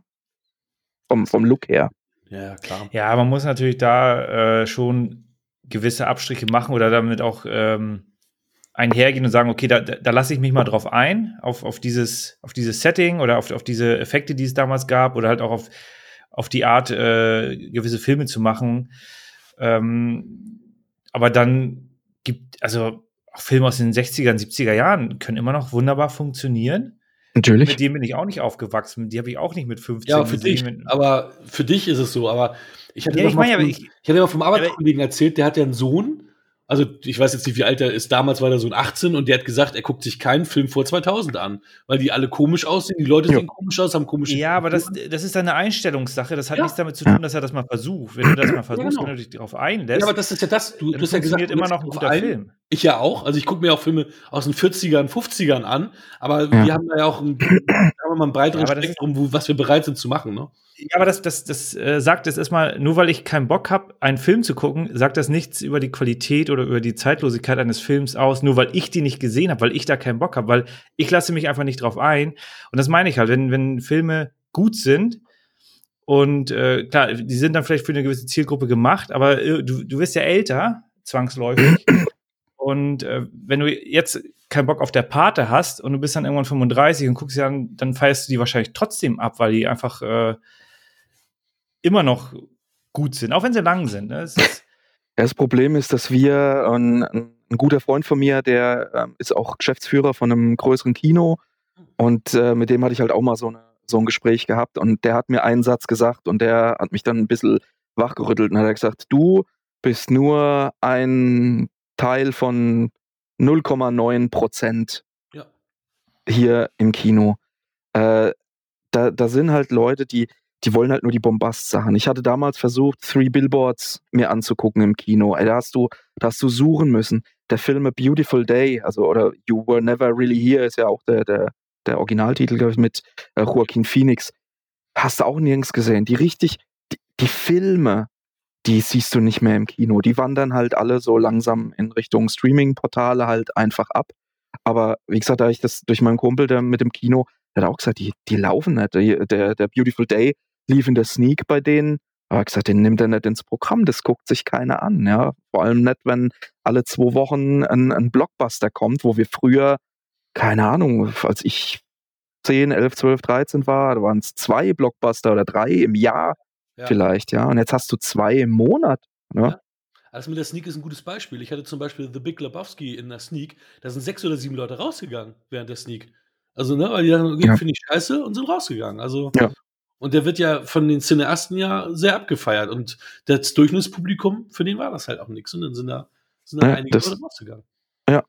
Vom, vom Look her. Ja, klar. Ja, man muss natürlich da äh, schon gewisse Abstriche machen oder damit auch ähm, einhergehen und sagen, okay, da, da lasse ich mich mal drauf ein, auf, auf, dieses, auf dieses Setting oder auf, auf diese Effekte, die es damals gab, oder halt auch auf, auf die Art, äh, gewisse Filme zu machen. Ähm, aber dann gibt, also auch Filme aus den 60er, 70er Jahren können immer noch wunderbar funktionieren. Natürlich. Mit dem bin ich auch nicht aufgewachsen. Die habe ich auch nicht mit 15 Ja, für dich. Aber für dich ist es so. Aber ich hatte ja, ich, mein, vom, ich, ich hatte mal vom Arbeitskollegen erzählt, der hat ja einen Sohn. Also ich weiß jetzt nicht, wie alt er ist. Damals war der Sohn 18 und der hat gesagt, er guckt sich keinen Film vor 2000 an, weil die alle komisch aussehen. Die Leute ja. sehen komisch aus, haben komische. Ja, aber das, das ist eine Einstellungssache. Das hat ja. nichts damit zu tun, dass er das mal versucht. Wenn du das mal versuchst, genau. wenn du dich darauf einlässt. Ja, aber das ist ja das. Du, du hast ja gesagt, immer noch ein guter Film. Ich ja auch. Also ich gucke mir auch Filme aus den 40ern, 50ern an. Aber ja. wir haben da ja auch ein, mal, ein breiteres Spektrum, wo, was wir bereit sind zu machen. Ne? Ja, aber das, das, das äh, sagt es erstmal, nur weil ich keinen Bock habe, einen Film zu gucken, sagt das nichts über die Qualität oder über die Zeitlosigkeit eines Films aus, nur weil ich die nicht gesehen habe, weil ich da keinen Bock habe, weil ich lasse mich einfach nicht drauf ein. Und das meine ich halt, wenn, wenn Filme gut sind und äh, klar, die sind dann vielleicht für eine gewisse Zielgruppe gemacht, aber äh, du, du wirst ja älter, zwangsläufig. Und äh, wenn du jetzt keinen Bock auf der Pate hast und du bist dann irgendwann 35 und guckst sie an, dann feierst du die wahrscheinlich trotzdem ab, weil die einfach äh, immer noch gut sind, auch wenn sie lang sind. Ne? [LAUGHS] Das Problem ist, dass wir ein, ein ein guter Freund von mir, der ähm, ist auch Geschäftsführer von einem größeren Kino und äh, mit dem hatte ich halt auch mal so, eine, so ein Gespräch gehabt und der hat mir einen Satz gesagt und der hat mich dann ein bisschen wachgerüttelt und hat gesagt, du bist nur ein Teil von 0,9 Prozent ja. hier im Kino. Äh, da, da sind halt Leute, die, die wollen halt nur die Bombast-Sachen. Ich hatte damals versucht, Three Billboards mir anzugucken im Kino. Da hast du, da hast du suchen müssen. Der Film A Beautiful Day, also oder You Were Never Really Here ist ja auch der, der, der Originaltitel, glaube ich, mit äh, Joaquin Phoenix. Hast du auch nirgends gesehen. Die richtig, die, die Filme, die siehst du nicht mehr im Kino. Die wandern halt alle so langsam in Richtung Streaming-Portale halt einfach ab. Aber wie gesagt, da ich das durch meinen Kumpel der mit dem Kino, der hat auch gesagt, die, die laufen nicht. Der, der Beautiful Day lief in der Sneak bei denen. Aber gesagt, den nimmt er nicht ins Programm, das guckt sich keiner an, ja. Vor allem nicht, wenn alle zwei Wochen ein, ein Blockbuster kommt, wo wir früher, keine Ahnung, als ich 10, 11, 12, 13 war, da waren es zwei Blockbuster oder drei im Jahr ja. vielleicht, ja. Und jetzt hast du zwei im Monat. Ne? Ja. Also mit der Sneak ist ein gutes Beispiel. Ich hatte zum Beispiel The Big Lebowski in der Sneak, da sind sechs oder sieben Leute rausgegangen während der Sneak. Also, ne, weil die dann, ja. finde ich scheiße und sind rausgegangen. Also, ja. und der wird ja von den Cineasten ja sehr abgefeiert und das Durchschnittspublikum, für den war das halt auch nichts. Und dann sind da, sind da ja, einige Leute rausgegangen. Ja.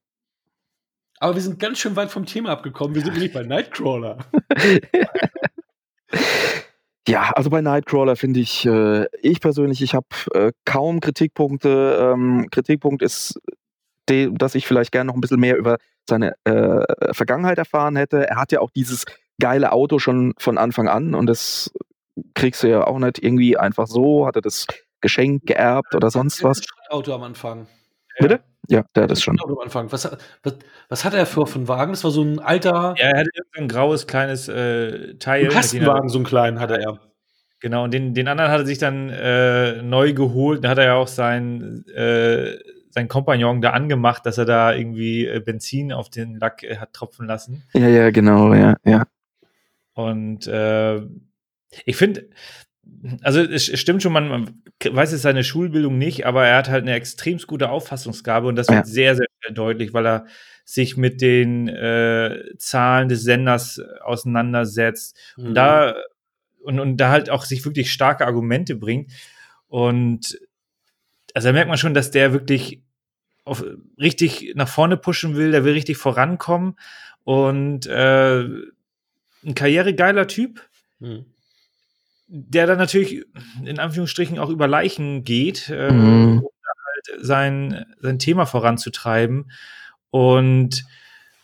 Aber wir sind ganz schön weit vom Thema abgekommen. Wir sind [LAUGHS] nämlich bei Nightcrawler. [LAUGHS] Ja, also bei Nightcrawler finde ich, äh, ich persönlich, ich habe äh, kaum Kritikpunkte. Ähm, Kritikpunkt ist, de, dass ich vielleicht gerne noch ein bisschen mehr über seine äh, Vergangenheit erfahren hätte. Er hat ja auch dieses geile Auto schon von Anfang an und das kriegst du ja auch nicht irgendwie einfach so. Hat er das geschenkt, geerbt oder sonst was? Auto am Anfang. Bitte? Ja, der hat das schon. Anfang. Was, was, was hat er für, für einen Wagen? Das war so ein alter. Ja, er hatte ein graues kleines äh, Teil. Ein Kastenwagen, so einen kleinen hatte er. Genau, und den, den anderen hat er sich dann äh, neu geholt. Da hat er ja auch sein, äh, sein Kompagnon da angemacht, dass er da irgendwie äh, Benzin auf den Lack äh, hat tropfen lassen. Ja, ja, genau, ja, ja. Und äh, ich finde, also es stimmt schon, man, man weiß jetzt seine Schulbildung nicht, aber er hat halt eine extrem gute Auffassungsgabe und das wird sehr, sehr deutlich, weil er sich mit den äh, Zahlen des Senders auseinandersetzt. Mhm. Und da und, und da halt auch sich wirklich starke Argumente bringt. Und also da merkt man schon, dass der wirklich auf, richtig nach vorne pushen will, der will richtig vorankommen und äh, ein karrieregeiler Typ, mhm. Der dann natürlich in Anführungsstrichen auch über Leichen geht, äh, mhm. um halt sein, sein Thema voranzutreiben. Und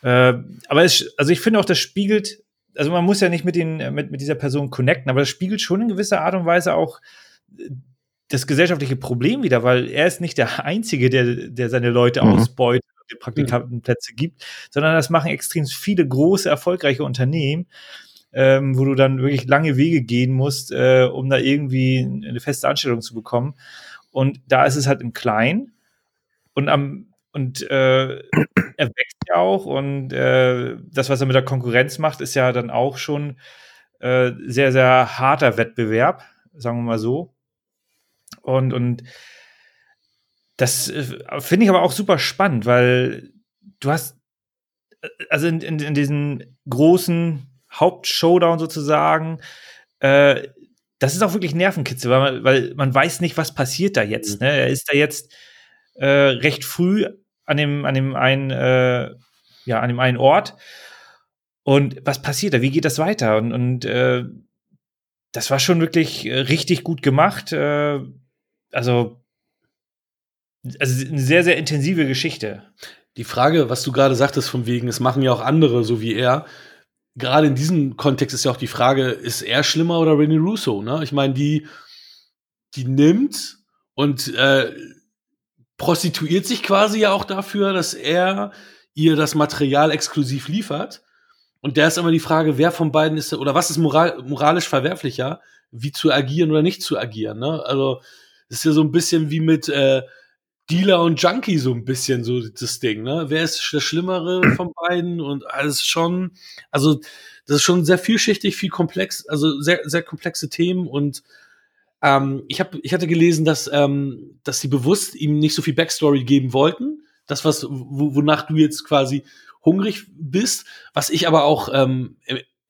äh, aber es, also ich finde auch, das spiegelt also man muss ja nicht mit, den, mit, mit dieser Person connecten, aber das spiegelt schon in gewisser Art und Weise auch äh, das gesellschaftliche Problem wieder, weil er ist nicht der Einzige, der, der seine Leute mhm. ausbeutet und den Praktikantenplätze gibt, sondern das machen extrem viele große, erfolgreiche Unternehmen, ähm, wo du dann wirklich lange Wege gehen musst, äh, um da irgendwie eine feste Anstellung zu bekommen. Und da ist es halt im Kleinen. Und am und äh, er wächst ja auch und äh, das, was er mit der Konkurrenz macht, ist ja dann auch schon äh, sehr, sehr harter Wettbewerb, sagen wir mal so. Und, und das äh, finde ich aber auch super spannend, weil du hast, äh, also in, in, in diesen großen Hauptshowdown sozusagen, äh, das ist auch wirklich Nervenkitzel, weil man, weil man weiß nicht, was passiert da jetzt. Mhm. Ne? Er ist da jetzt äh, recht früh an dem, an dem einen, äh, ja, an dem einen Ort. Und was passiert da? Wie geht das weiter? Und, und äh, das war schon wirklich äh, richtig gut gemacht. Äh, also, also eine sehr, sehr intensive Geschichte. Die Frage, was du gerade sagtest, von wegen, es machen ja auch andere, so wie er. Gerade in diesem Kontext ist ja auch die Frage, ist er schlimmer oder Rennie Russo? Ne? Ich meine, die, die nimmt und äh, prostituiert sich quasi ja auch dafür, dass er ihr das Material exklusiv liefert. Und da ist immer die Frage, wer von beiden ist, oder was ist moral, moralisch verwerflicher, wie zu agieren oder nicht zu agieren. Ne? Also, das ist ja so ein bisschen wie mit äh, Dealer und Junkie, so ein bisschen so das Ding. Ne? Wer ist das Schlimmere [CLEARS THROAT] von beiden? Und alles schon, also, das ist schon sehr vielschichtig, viel komplex, also sehr, sehr komplexe Themen und ähm, ich, hab, ich hatte gelesen, dass, ähm, dass sie bewusst ihm nicht so viel Backstory geben wollten, das, was, wonach du jetzt quasi hungrig bist, was ich aber auch ähm,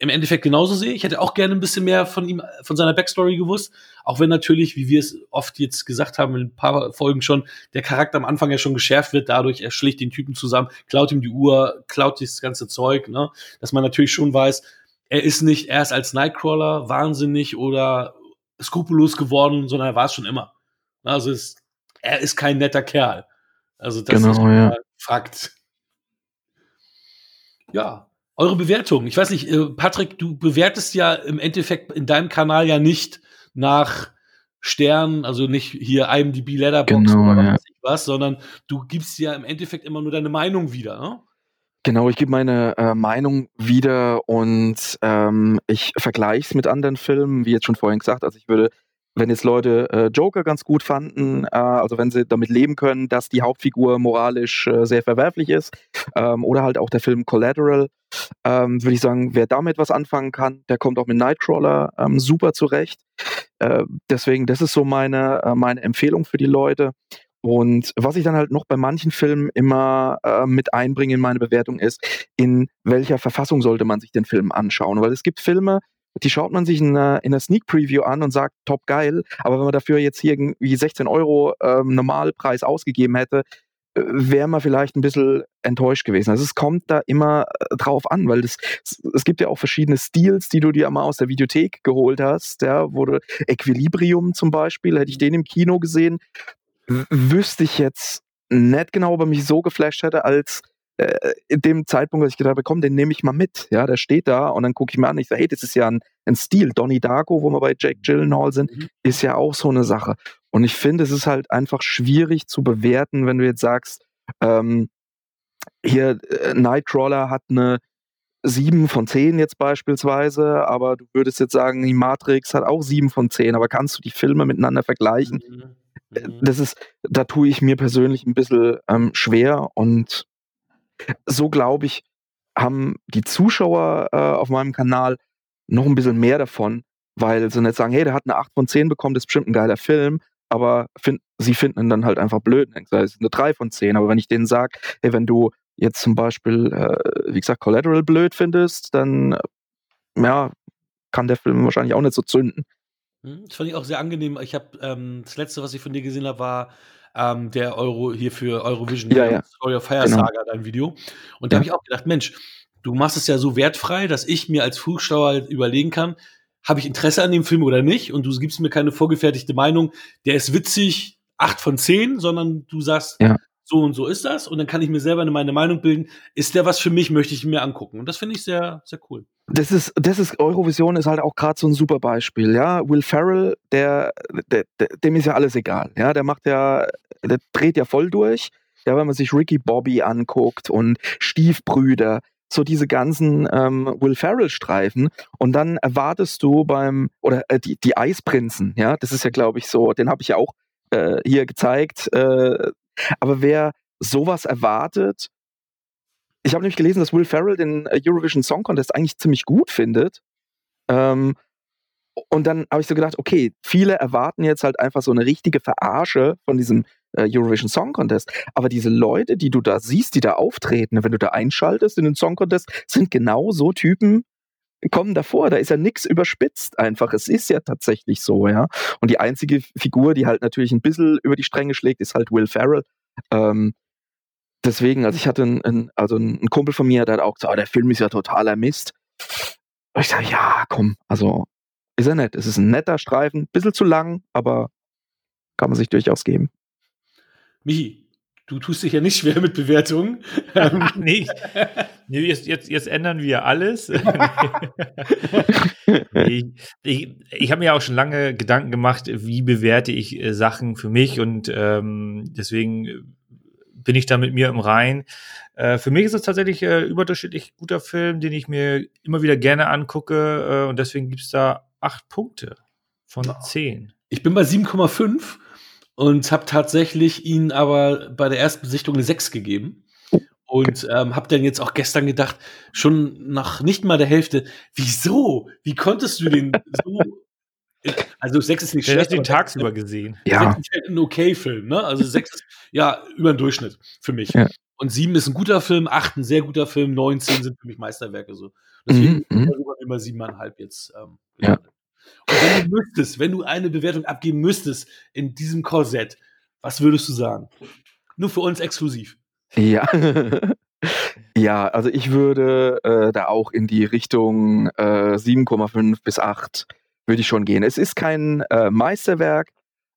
im Endeffekt genauso sehe. Ich hätte auch gerne ein bisschen mehr von ihm, von seiner Backstory gewusst. Auch wenn natürlich, wie wir es oft jetzt gesagt haben, in ein paar Folgen schon, der Charakter am Anfang ja schon geschärft wird, dadurch er schlägt den Typen zusammen, klaut ihm die Uhr, klaut das ganze Zeug, ne? Dass man natürlich schon weiß, er ist nicht erst als Nightcrawler wahnsinnig oder skrupellos geworden, sondern er war es schon immer. Also es, er ist kein netter Kerl. Also das genau, ist ja. Fakt. Ja, eure Bewertung. Ich weiß nicht, äh, Patrick, du bewertest ja im Endeffekt in deinem Kanal ja nicht nach Sternen, also nicht hier IMDb Letterbox genau, oder ja. was, was, sondern du gibst ja im Endeffekt immer nur deine Meinung wieder, ne? Genau, ich gebe meine äh, Meinung wieder und ähm, ich vergleiche es mit anderen Filmen, wie jetzt schon vorhin gesagt. Also ich würde wenn jetzt Leute äh, Joker ganz gut fanden, äh, also wenn sie damit leben können, dass die Hauptfigur moralisch äh, sehr verwerflich ist, ähm, oder halt auch der Film Collateral, ähm, würde ich sagen, wer damit was anfangen kann, der kommt auch mit Nightcrawler ähm, super zurecht. Äh, deswegen, das ist so meine, äh, meine Empfehlung für die Leute. Und was ich dann halt noch bei manchen Filmen immer äh, mit einbringe in meine Bewertung ist, in welcher Verfassung sollte man sich den Film anschauen? Weil es gibt Filme, die schaut man sich in einer, in einer Sneak Preview an und sagt, top geil. Aber wenn man dafür jetzt hier irgendwie 16 Euro ähm, Normalpreis ausgegeben hätte, äh, wäre man vielleicht ein bisschen enttäuscht gewesen. Also es kommt da immer äh, drauf an, weil das, es gibt ja auch verschiedene Stils, die du dir mal aus der Videothek geholt hast, ja, du Equilibrium zum Beispiel, hätte ich den im Kino gesehen, wüsste ich jetzt nicht genau, ob er mich so geflasht hätte, als äh, in dem Zeitpunkt, als ich gedacht habe, komm, den nehme ich mal mit. Ja, der steht da und dann gucke ich mir an, ich sage, hey, das ist ja ein, ein Stil. Donnie Darko, wo wir bei Jake Gyllenhaal sind, mhm. ist ja auch so eine Sache. Und ich finde, es ist halt einfach schwierig zu bewerten, wenn du jetzt sagst, ähm, hier, äh, Nightcrawler hat eine 7 von 10 jetzt beispielsweise, aber du würdest jetzt sagen, die Matrix hat auch 7 von 10, aber kannst du die Filme miteinander vergleichen? Mhm. Äh, mhm. Das ist, da tue ich mir persönlich ein bisschen ähm, schwer und so glaube ich, haben die Zuschauer äh, auf meinem Kanal noch ein bisschen mehr davon, weil sie nicht sagen, hey, der hat eine 8 von 10 bekommen, das ist bestimmt ein geiler Film, aber find, sie finden ihn dann halt einfach blöd. Das ist eine 3 von 10. Aber wenn ich denen sage, hey, wenn du jetzt zum Beispiel, äh, wie gesagt, Collateral blöd findest, dann äh, ja, kann der Film wahrscheinlich auch nicht so zünden. Hm, das fand ich auch sehr angenehm. Ich habe ähm, das letzte, was ich von dir gesehen habe, war ähm, der Euro hier für Eurovision, ja, ja. Story of Fire genau. Saga, dein Video. Und da ja. habe ich auch gedacht, Mensch, du machst es ja so wertfrei, dass ich mir als Zuschauer überlegen kann, habe ich Interesse an dem Film oder nicht? Und du gibst mir keine vorgefertigte Meinung, der ist witzig, acht von zehn, sondern du sagst, ja. So und so ist das. Und dann kann ich mir selber meine Meinung bilden. Ist der was für mich, möchte ich mir angucken. Und das finde ich sehr, sehr cool. Das ist, das ist, Eurovision ist halt auch gerade so ein super Beispiel, ja. Will Ferrell, der, der, der, dem ist ja alles egal, ja. Der macht ja, der dreht ja voll durch. Ja, wenn man sich Ricky Bobby anguckt und Stiefbrüder, so diese ganzen ähm, Will Ferrell-Streifen und dann erwartest du beim, oder äh, die, die Eisprinzen, ja, das ist ja, glaube ich, so, den habe ich ja auch äh, hier gezeigt. Äh, aber wer sowas erwartet, ich habe nämlich gelesen, dass Will Ferrell den äh, Eurovision Song Contest eigentlich ziemlich gut findet. Ähm, und dann habe ich so gedacht, okay, viele erwarten jetzt halt einfach so eine richtige Verarsche von diesem äh, Eurovision Song Contest. Aber diese Leute, die du da siehst, die da auftreten, wenn du da einschaltest in den Song Contest, sind genau so Typen, kommen davor. Da ist ja nichts überspitzt einfach. Es ist ja tatsächlich so, ja. Und die einzige Figur, die halt natürlich ein bisschen über die Stränge schlägt, ist halt Will Ferrell. Ähm, deswegen, also ich hatte einen, also einen Kumpel von mir, der hat auch gesagt, oh, der Film ist ja totaler Mist. Und ich sage, ja, komm, also ist er nett. Es ist ein netter Streifen, bisschen zu lang, aber kann man sich durchaus geben. Michi, du tust dich ja nicht schwer mit Bewertungen. [LAUGHS] Nee, nee jetzt, jetzt, jetzt ändern wir alles. [LAUGHS] ich ich, ich habe mir auch schon lange Gedanken gemacht, wie bewerte ich äh, Sachen für mich und ähm, deswegen bin ich da mit mir im Rein. Äh, für mich ist es tatsächlich äh, überdurchschnittlich guter Film, den ich mir immer wieder gerne angucke äh, und deswegen gibt es da acht Punkte von zehn. Ich bin bei 7,5 und habe tatsächlich ihn aber bei der ersten Besichtigung eine 6 gegeben. Und ähm, habe dann jetzt auch gestern gedacht, schon nach nicht mal der Hälfte, wieso? Wie konntest du den [LAUGHS] so Also sechs ist nicht schlecht. hat den tagsüber gesehen. Ja. Sechs ist halt ein okay Film, ne? Also sechs ist ja über den Durchschnitt für mich. Ja. Und sieben ist ein guter Film, acht ein sehr guter Film, neun, zehn sind für mich Meisterwerke so. Deswegen mhm. mhm. immer siebeneinhalb jetzt. Ähm, Ja. gelandet. Und wenn du müsstest, wenn du eine Bewertung abgeben müsstest in diesem Korsett, was würdest du sagen? Nur für uns exklusiv. Ja. [LAUGHS] ja, also ich würde äh, da auch in die Richtung äh, 7,5 bis 8 würde ich schon gehen. Es ist kein äh, Meisterwerk,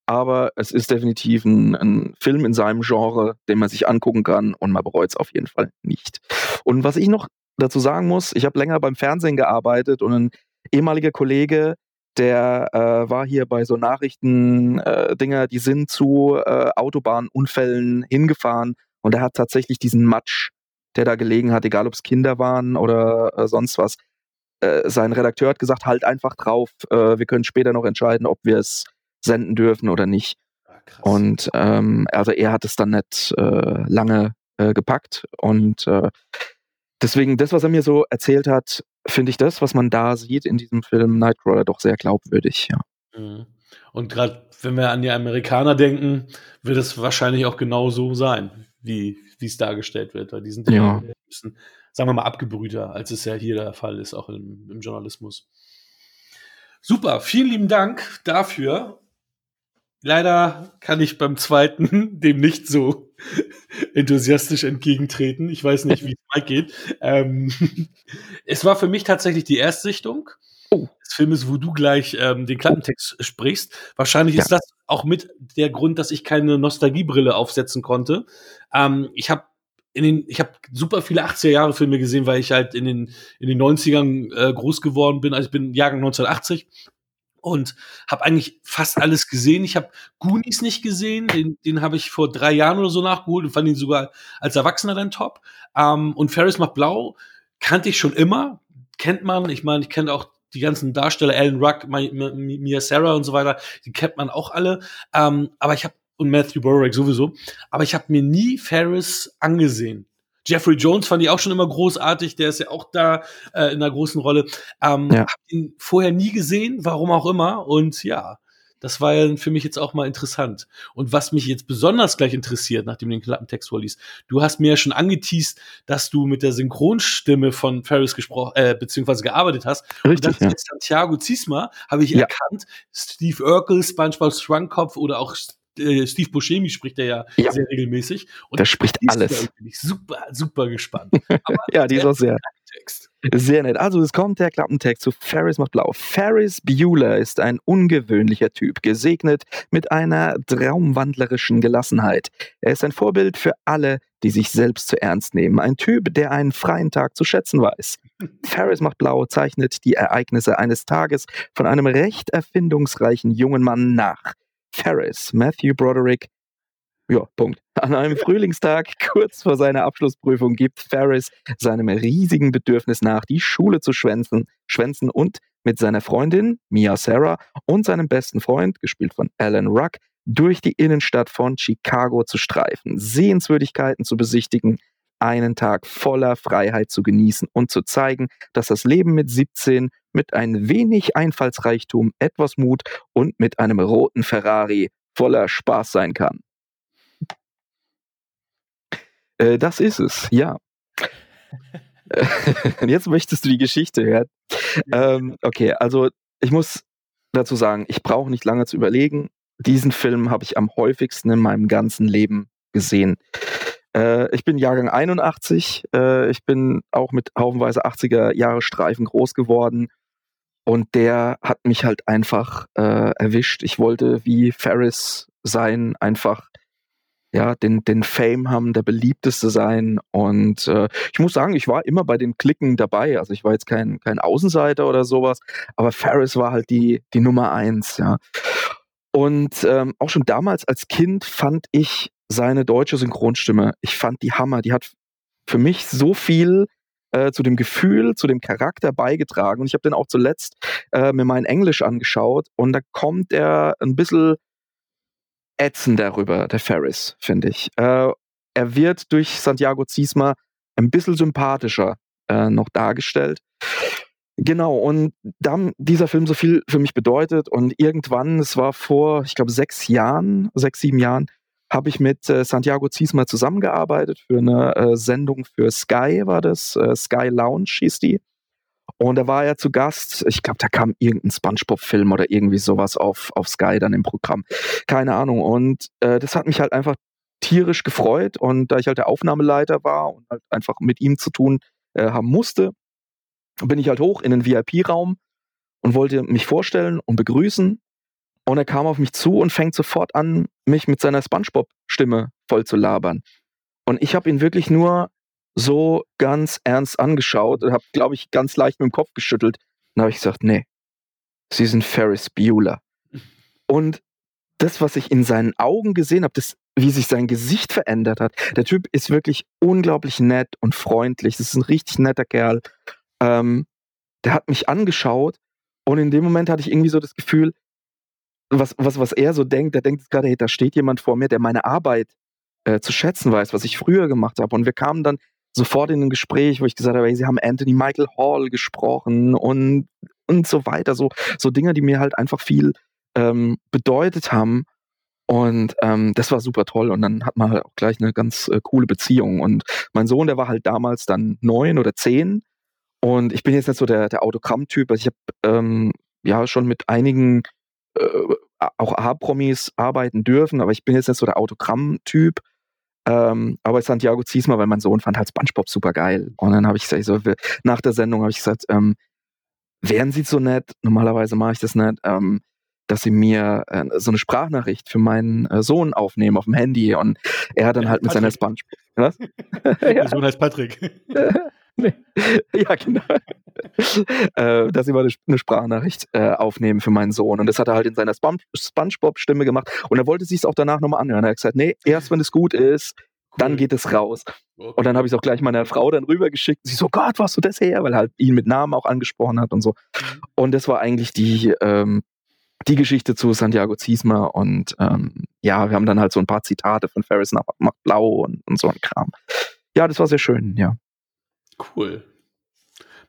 aber es ist definitiv ein, ein Film in seinem Genre, den man sich angucken kann und man bereut es auf jeden Fall nicht. Und was ich noch dazu sagen muss, ich habe länger beim Fernsehen gearbeitet und ein ehemaliger Kollege, der äh, war hier bei so Nachrichten-Dinger, äh, Dinger, die sind zu äh, Autobahnunfällen hingefahren und er hat tatsächlich diesen Matsch, der da gelegen hat, egal ob es Kinder waren oder äh, sonst was. Äh, sein Redakteur hat gesagt, halt einfach drauf, äh, wir können später noch entscheiden, ob wir es senden dürfen oder nicht. Ah, krass. Und ähm, also er hat es dann nicht lange gepackt. Und deswegen, das, was er mir so erzählt hat, finde ich das, was man da sieht in diesem Film Nightcrawler, doch sehr glaubwürdig, ja. Mhm. Und gerade wenn wir an die Amerikaner denken, wird es wahrscheinlich auch genau so sein, wie wie es dargestellt wird. Weil die sind Ja. ein bisschen, sagen wir mal, abgebrühter, als es ja hier der Fall ist, auch im, im Journalismus. Super, vielen lieben Dank dafür. Leider kann ich beim zweiten [LAUGHS] dem nicht so enthusiastisch entgegentreten. Ich weiß nicht, wie es [LAUGHS] geht. Ähm, [LAUGHS] es war für mich tatsächlich die Erstsichtung Oh. des Filmes, wo du gleich ähm, den Klappentext sprichst. Wahrscheinlich Ja. ist das auch mit der Grund, dass ich keine Nostalgiebrille aufsetzen konnte. Ähm, ich habe in den, ich habe super viele 80er Jahre Filme gesehen, weil ich halt in den in den 90ern äh, groß geworden bin. Also ich bin Jahrgang 1980 und habe eigentlich fast alles gesehen. Ich habe Goonies nicht gesehen, den, den habe ich vor drei Jahren oder so nachgeholt und fand ihn sogar als Erwachsener dann top. Ähm, und Ferris macht blau kannte ich schon immer, kennt man. Ich meine, ich kenne auch die ganzen Darsteller, Alan Ruck, Mi- Mi- Mia Sarah und so weiter, die kennt man auch alle. Ähm, aber ich habe und Matthew Broderick sowieso. Aber ich habe mir nie Ferris angesehen. Jeffrey Jones fand ich auch schon immer großartig, der ist ja auch da äh, in einer großen Rolle. Ähm, Ja. Hab ihn vorher nie gesehen, warum auch immer. Und ja, das war ja für mich jetzt auch mal interessant. Und was mich jetzt besonders gleich interessiert, nachdem du den Klappentext vorliest, du hast mir ja schon angeteased, dass du mit der Synchronstimme von Ferris gesprochen, äh, beziehungsweise gearbeitet hast. Und das Richtig, ja. ist jetzt Santiago Ziesma, habe ich Ja. erkannt. Steve Urkel, SpongeBob Schwammkopf oder auch äh, Steve Buscemi spricht er ja, Ja. sehr regelmäßig. Und Der spricht alles. Bin ich super, super gespannt. [LAUGHS] Aber Ja, die ist auch sehr, Text. Sehr nett. Also es kommt der Klappentext zu Ferris macht blau. Ferris Bueller ist ein ungewöhnlicher Typ, gesegnet mit einer traumwandlerischen Gelassenheit. Er ist ein Vorbild für alle, die sich selbst zu ernst nehmen. Ein Typ, der einen freien Tag zu schätzen weiß. [LAUGHS] Ferris macht blau zeichnet die Ereignisse eines Tages von einem recht erfindungsreichen jungen Mann nach. Ferris, Matthew Broderick, ja, Punkt. An einem Frühlingstag, [LAUGHS] kurz vor seiner Abschlussprüfung, gibt Ferris seinem riesigen Bedürfnis nach, die Schule zu schwänzen, schwänzen und mit seiner Freundin Mia Sarah und seinem besten Freund, gespielt von Alan Ruck, durch die Innenstadt von Chicago zu streifen, Sehenswürdigkeiten zu besichtigen, einen Tag voller Freiheit zu genießen und zu zeigen, dass das Leben mit 17 mit ein wenig Einfallsreichtum, etwas Mut und mit einem roten Ferrari voller Spaß sein kann. Äh, das ist es, ja. Und [LAUGHS] Jetzt möchtest du die Geschichte hören. Ähm, okay, also ich muss dazu sagen, ich brauche nicht lange zu überlegen. Diesen Film habe ich am häufigsten in meinem ganzen Leben gesehen. Äh, ich bin Jahrgang 81. Äh, ich bin auch mit haufenweise 80er Jahre Streifen groß geworden. Und der hat mich halt einfach äh, erwischt. Ich wollte wie Ferris sein, einfach ja, den, den Fame haben, der beliebteste sein. Und äh, ich muss sagen, ich war immer bei den Klicken dabei. Also ich war jetzt kein, kein Außenseiter oder sowas, aber Ferris war halt die, die Nummer eins, ja. Und ähm, auch schon damals als Kind fand ich seine deutsche Synchronstimme, ich fand die Hammer. Die hat für mich so viel äh, zu dem Gefühl, zu dem Charakter beigetragen. Und ich habe den auch zuletzt äh, mir mein Englisch angeschaut und da kommt er ein bisschen ätzend darüber, der Ferris, finde ich. Äh, er wird durch Santiago Ziesma ein bisschen sympathischer äh, noch dargestellt. Genau, und da dieser Film so viel für mich bedeutet und irgendwann, es war vor, ich glaube, sechs Jahren, sechs, sieben Jahren, habe ich mit äh, Santiago Ziesmer zusammengearbeitet für eine äh, Sendung für Sky, war das, äh, Sky Lounge hieß die. Und da war er zu Gast, ich glaube, da kam irgendein Spongebob-Film oder irgendwie sowas auf, auf Sky dann im Programm. Keine Ahnung. Und äh, das hat mich halt einfach tierisch gefreut. Und da ich halt der Aufnahmeleiter war und halt einfach mit ihm zu tun äh, haben musste, bin ich halt hoch in den VIP-Raum und wollte mich vorstellen und begrüßen. Und er kam auf mich zu und fängt sofort an, mich mit seiner Spongebob-Stimme voll zu labern. Und ich habe ihn wirklich nur so ganz ernst angeschaut und habe, glaube ich, ganz leicht mit dem Kopf geschüttelt. Und habe ich gesagt, nee, Sie sind Ferris Bueller. Und das, was ich in seinen Augen gesehen habe, wie sich sein Gesicht verändert hat, der Typ ist wirklich unglaublich nett und freundlich. Das ist ein richtig netter Kerl. Ähm, der hat mich angeschaut und in dem Moment hatte ich irgendwie so das Gefühl, was, was, was er so denkt, der denkt gerade, hey, da steht jemand vor mir, der meine Arbeit äh, zu schätzen weiß, was ich früher gemacht habe. Und wir kamen dann sofort in ein Gespräch, wo ich gesagt habe, hey, sie haben Anthony Michael Hall gesprochen und, und so weiter. So, so Dinge, die mir halt einfach viel ähm, bedeutet haben. Und ähm, das war super toll. Und dann hat man halt auch gleich eine ganz äh, coole Beziehung. Und mein Sohn, der war halt damals dann neun oder zehn. Und ich bin jetzt nicht so der, der Autogramm-Typ. Also ich habe ähm, ja schon mit einigen äh, auch A-Promis arbeiten dürfen, aber ich bin jetzt nicht so der Autogramm-Typ. Ähm, aber Santiago Ziesmer, weil mein Sohn fand halt SpongeBob super geil. Und dann habe ich gesagt, so, nach der Sendung habe ich gesagt, ähm, wären Sie so nett, normalerweise mache ich das nicht, ähm, dass Sie mir äh, so eine Sprachnachricht für meinen äh, Sohn aufnehmen auf dem Handy. Und er hat dann halt mit Patrick. seiner SpongeBob. Was? [LAUGHS] Der Sohn heißt Patrick. [LAUGHS] [LAUGHS] nee. Ja, genau. äh, dass sie mal eine Sprachnachricht äh, aufnehmen für meinen Sohn. Und das hat er halt in seiner Spongebob-Stimme gemacht. Und er wollte sich es auch danach nochmal anhören. Er hat gesagt, nee, erst wenn es gut ist, cool. dann geht es raus. Okay. Und dann habe ich es auch gleich meiner Frau dann rübergeschickt. Sie so, Gott, was du das her? Weil er halt ihn mit Namen auch angesprochen hat und so. Mhm. Und das war eigentlich die, ähm, die Geschichte zu Santiago Ziesma. Und ähm, ja, wir haben dann halt so ein paar Zitate von Ferris nach blau und, und so ein Kram. Ja, das war sehr schön, ja. Cool.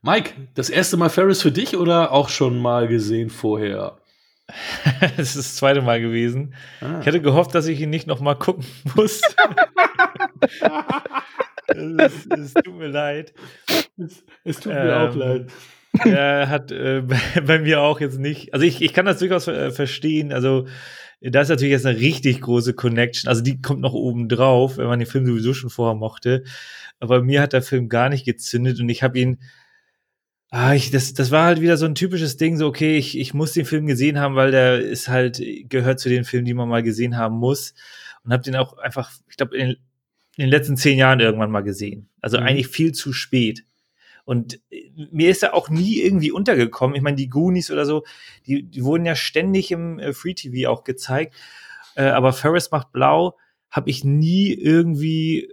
Mike, das erste Mal Ferris für dich oder auch schon mal gesehen vorher? [LAUGHS] Es ist das zweite Mal gewesen. Ah. Ich hatte gehofft, dass ich ihn nicht noch mal gucken [LAUGHS] muss. es, es, tut mir leid. Es, es tut mir ähm, auch leid. Er hat äh, bei, [LAUGHS] bei, mir auch jetzt nicht. Also ich, ich kann das durchaus äh, verstehen. Also da ist natürlich jetzt eine richtig große Connection. Also die kommt noch oben drauf, wenn man den Film sowieso schon vorher mochte. Aber mir hat der Film gar nicht gezündet und ich habe ihn. Ah, ich, das, das war halt wieder so ein typisches Ding, so, okay, ich, ich muss den Film gesehen haben, weil der ist halt, gehört zu den Filmen, die man mal gesehen haben muss. Und habe den auch einfach, ich glaube, in, in, den letzten zehn Jahren irgendwann mal gesehen. Also mhm. eigentlich viel zu spät. Und äh, mir ist er auch nie irgendwie untergekommen. Ich meine, die Goonies oder so, die, die wurden ja ständig im äh, Free TV auch gezeigt. Äh, aber Ferris macht blau habe ich nie irgendwie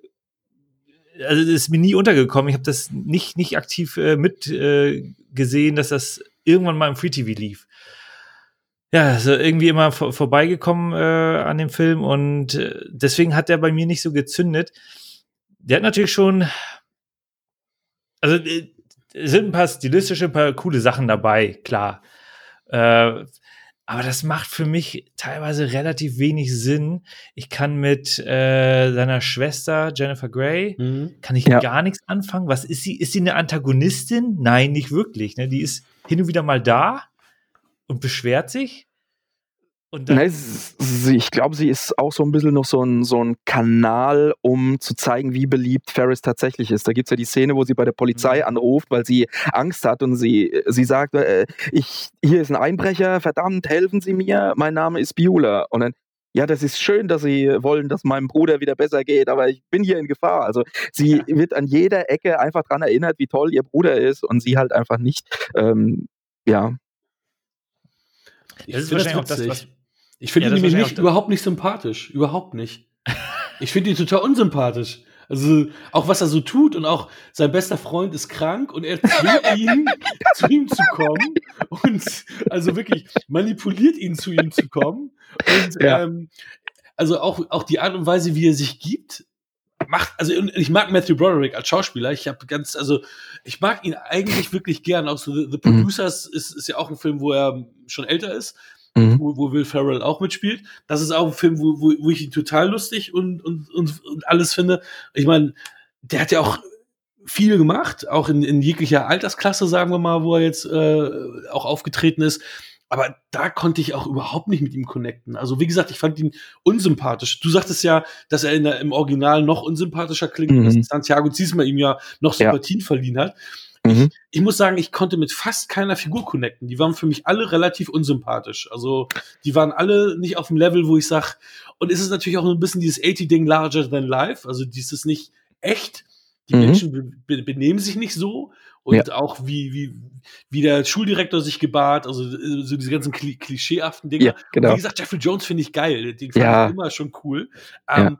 also das ist mir nie untergekommen. Ich habe das nicht, nicht aktiv äh, mit äh, dass das irgendwann mal im Free TV lief. Ja, also irgendwie immer vor, vorbeigekommen äh, an dem Film und deswegen hat der bei mir nicht so gezündet. Der hat natürlich schon also äh, sind ein paar stilistische, ein paar coole Sachen dabei, klar. Äh, aber das macht für mich teilweise relativ wenig Sinn. Ich kann mit äh, seiner Schwester Jennifer Grey mhm. kann ich ja. gar nichts anfangen. Was ist sie? Ist sie eine Antagonistin? Nein, nicht wirklich. Ne? Die ist hin und wieder mal da und beschwert sich. Nein, sie, ich glaube, sie ist auch so ein bisschen noch so ein, so ein Kanal, um zu zeigen, wie beliebt Ferris tatsächlich ist. Da gibt es ja die Szene, wo sie bei der Polizei mhm. anruft, weil sie Angst hat und sie, sie sagt, äh, ich, hier ist ein Einbrecher, verdammt, helfen Sie mir, mein Name ist Beulah. Und dann, ja, das ist schön, dass Sie wollen, dass meinem Bruder wieder besser geht, aber ich bin hier in Gefahr. Also sie ja. wird an jeder Ecke einfach daran erinnert, wie toll ihr Bruder ist und sie halt einfach nicht, ähm, ja. Ich das ist wahrscheinlich auch das, was ich finde ja, ihn nämlich nicht, überhaupt nicht sympathisch. Überhaupt nicht. [LAUGHS] Ich finde ihn total unsympathisch. Also auch was er so tut und auch sein bester Freund ist krank und er zwingt ihn, [LAUGHS] zu ihm zu kommen und also wirklich manipuliert ihn, zu ihm zu kommen. Und ja. ähm, also auch, auch die Art und Weise, wie er sich gibt, macht, also ich mag Matthew Broderick als Schauspieler. Ich habe ganz, also ich mag ihn eigentlich wirklich gern. Auch so The, The mhm. Producers mhm. ist, ist ja auch ein Film, wo er schon älter ist. Mhm. Wo, wo Will Ferrell auch mitspielt. Das ist auch ein Film, wo, wo, wo ich ihn total lustig und, und, und, und alles finde. Ich meine, der hat ja auch viel gemacht, auch in, in jeglicher Altersklasse, sagen wir mal, wo er jetzt äh, auch aufgetreten ist. Aber da konnte ich auch überhaupt nicht mit ihm connecten. Also wie gesagt, ich fand ihn unsympathisch. Du sagtest ja, dass er in der, im Original noch unsympathischer klingt, mhm. dass Santiago Ziesmer ihm ja noch Sympathien ja. verliehen hat. Mhm. Ich, ich, muss sagen, ich konnte mit fast keiner Figur connecten. Die waren für mich alle relativ unsympathisch. Also die waren alle nicht auf dem Level, wo ich sag. Und es ist natürlich auch ein bisschen dieses 80-Ding larger than life. Also dieses nicht echt. Die mhm. Menschen be benehmen sich nicht so und ja. auch wie, wie, wie der Schuldirektor sich gebahrt, also äh, so diese ganzen Kli klischeehaften Dinge. Ja, genau. Und wie gesagt, Jeffrey Jones finde ich geil, den fand ja. ich immer schon cool. Ähm.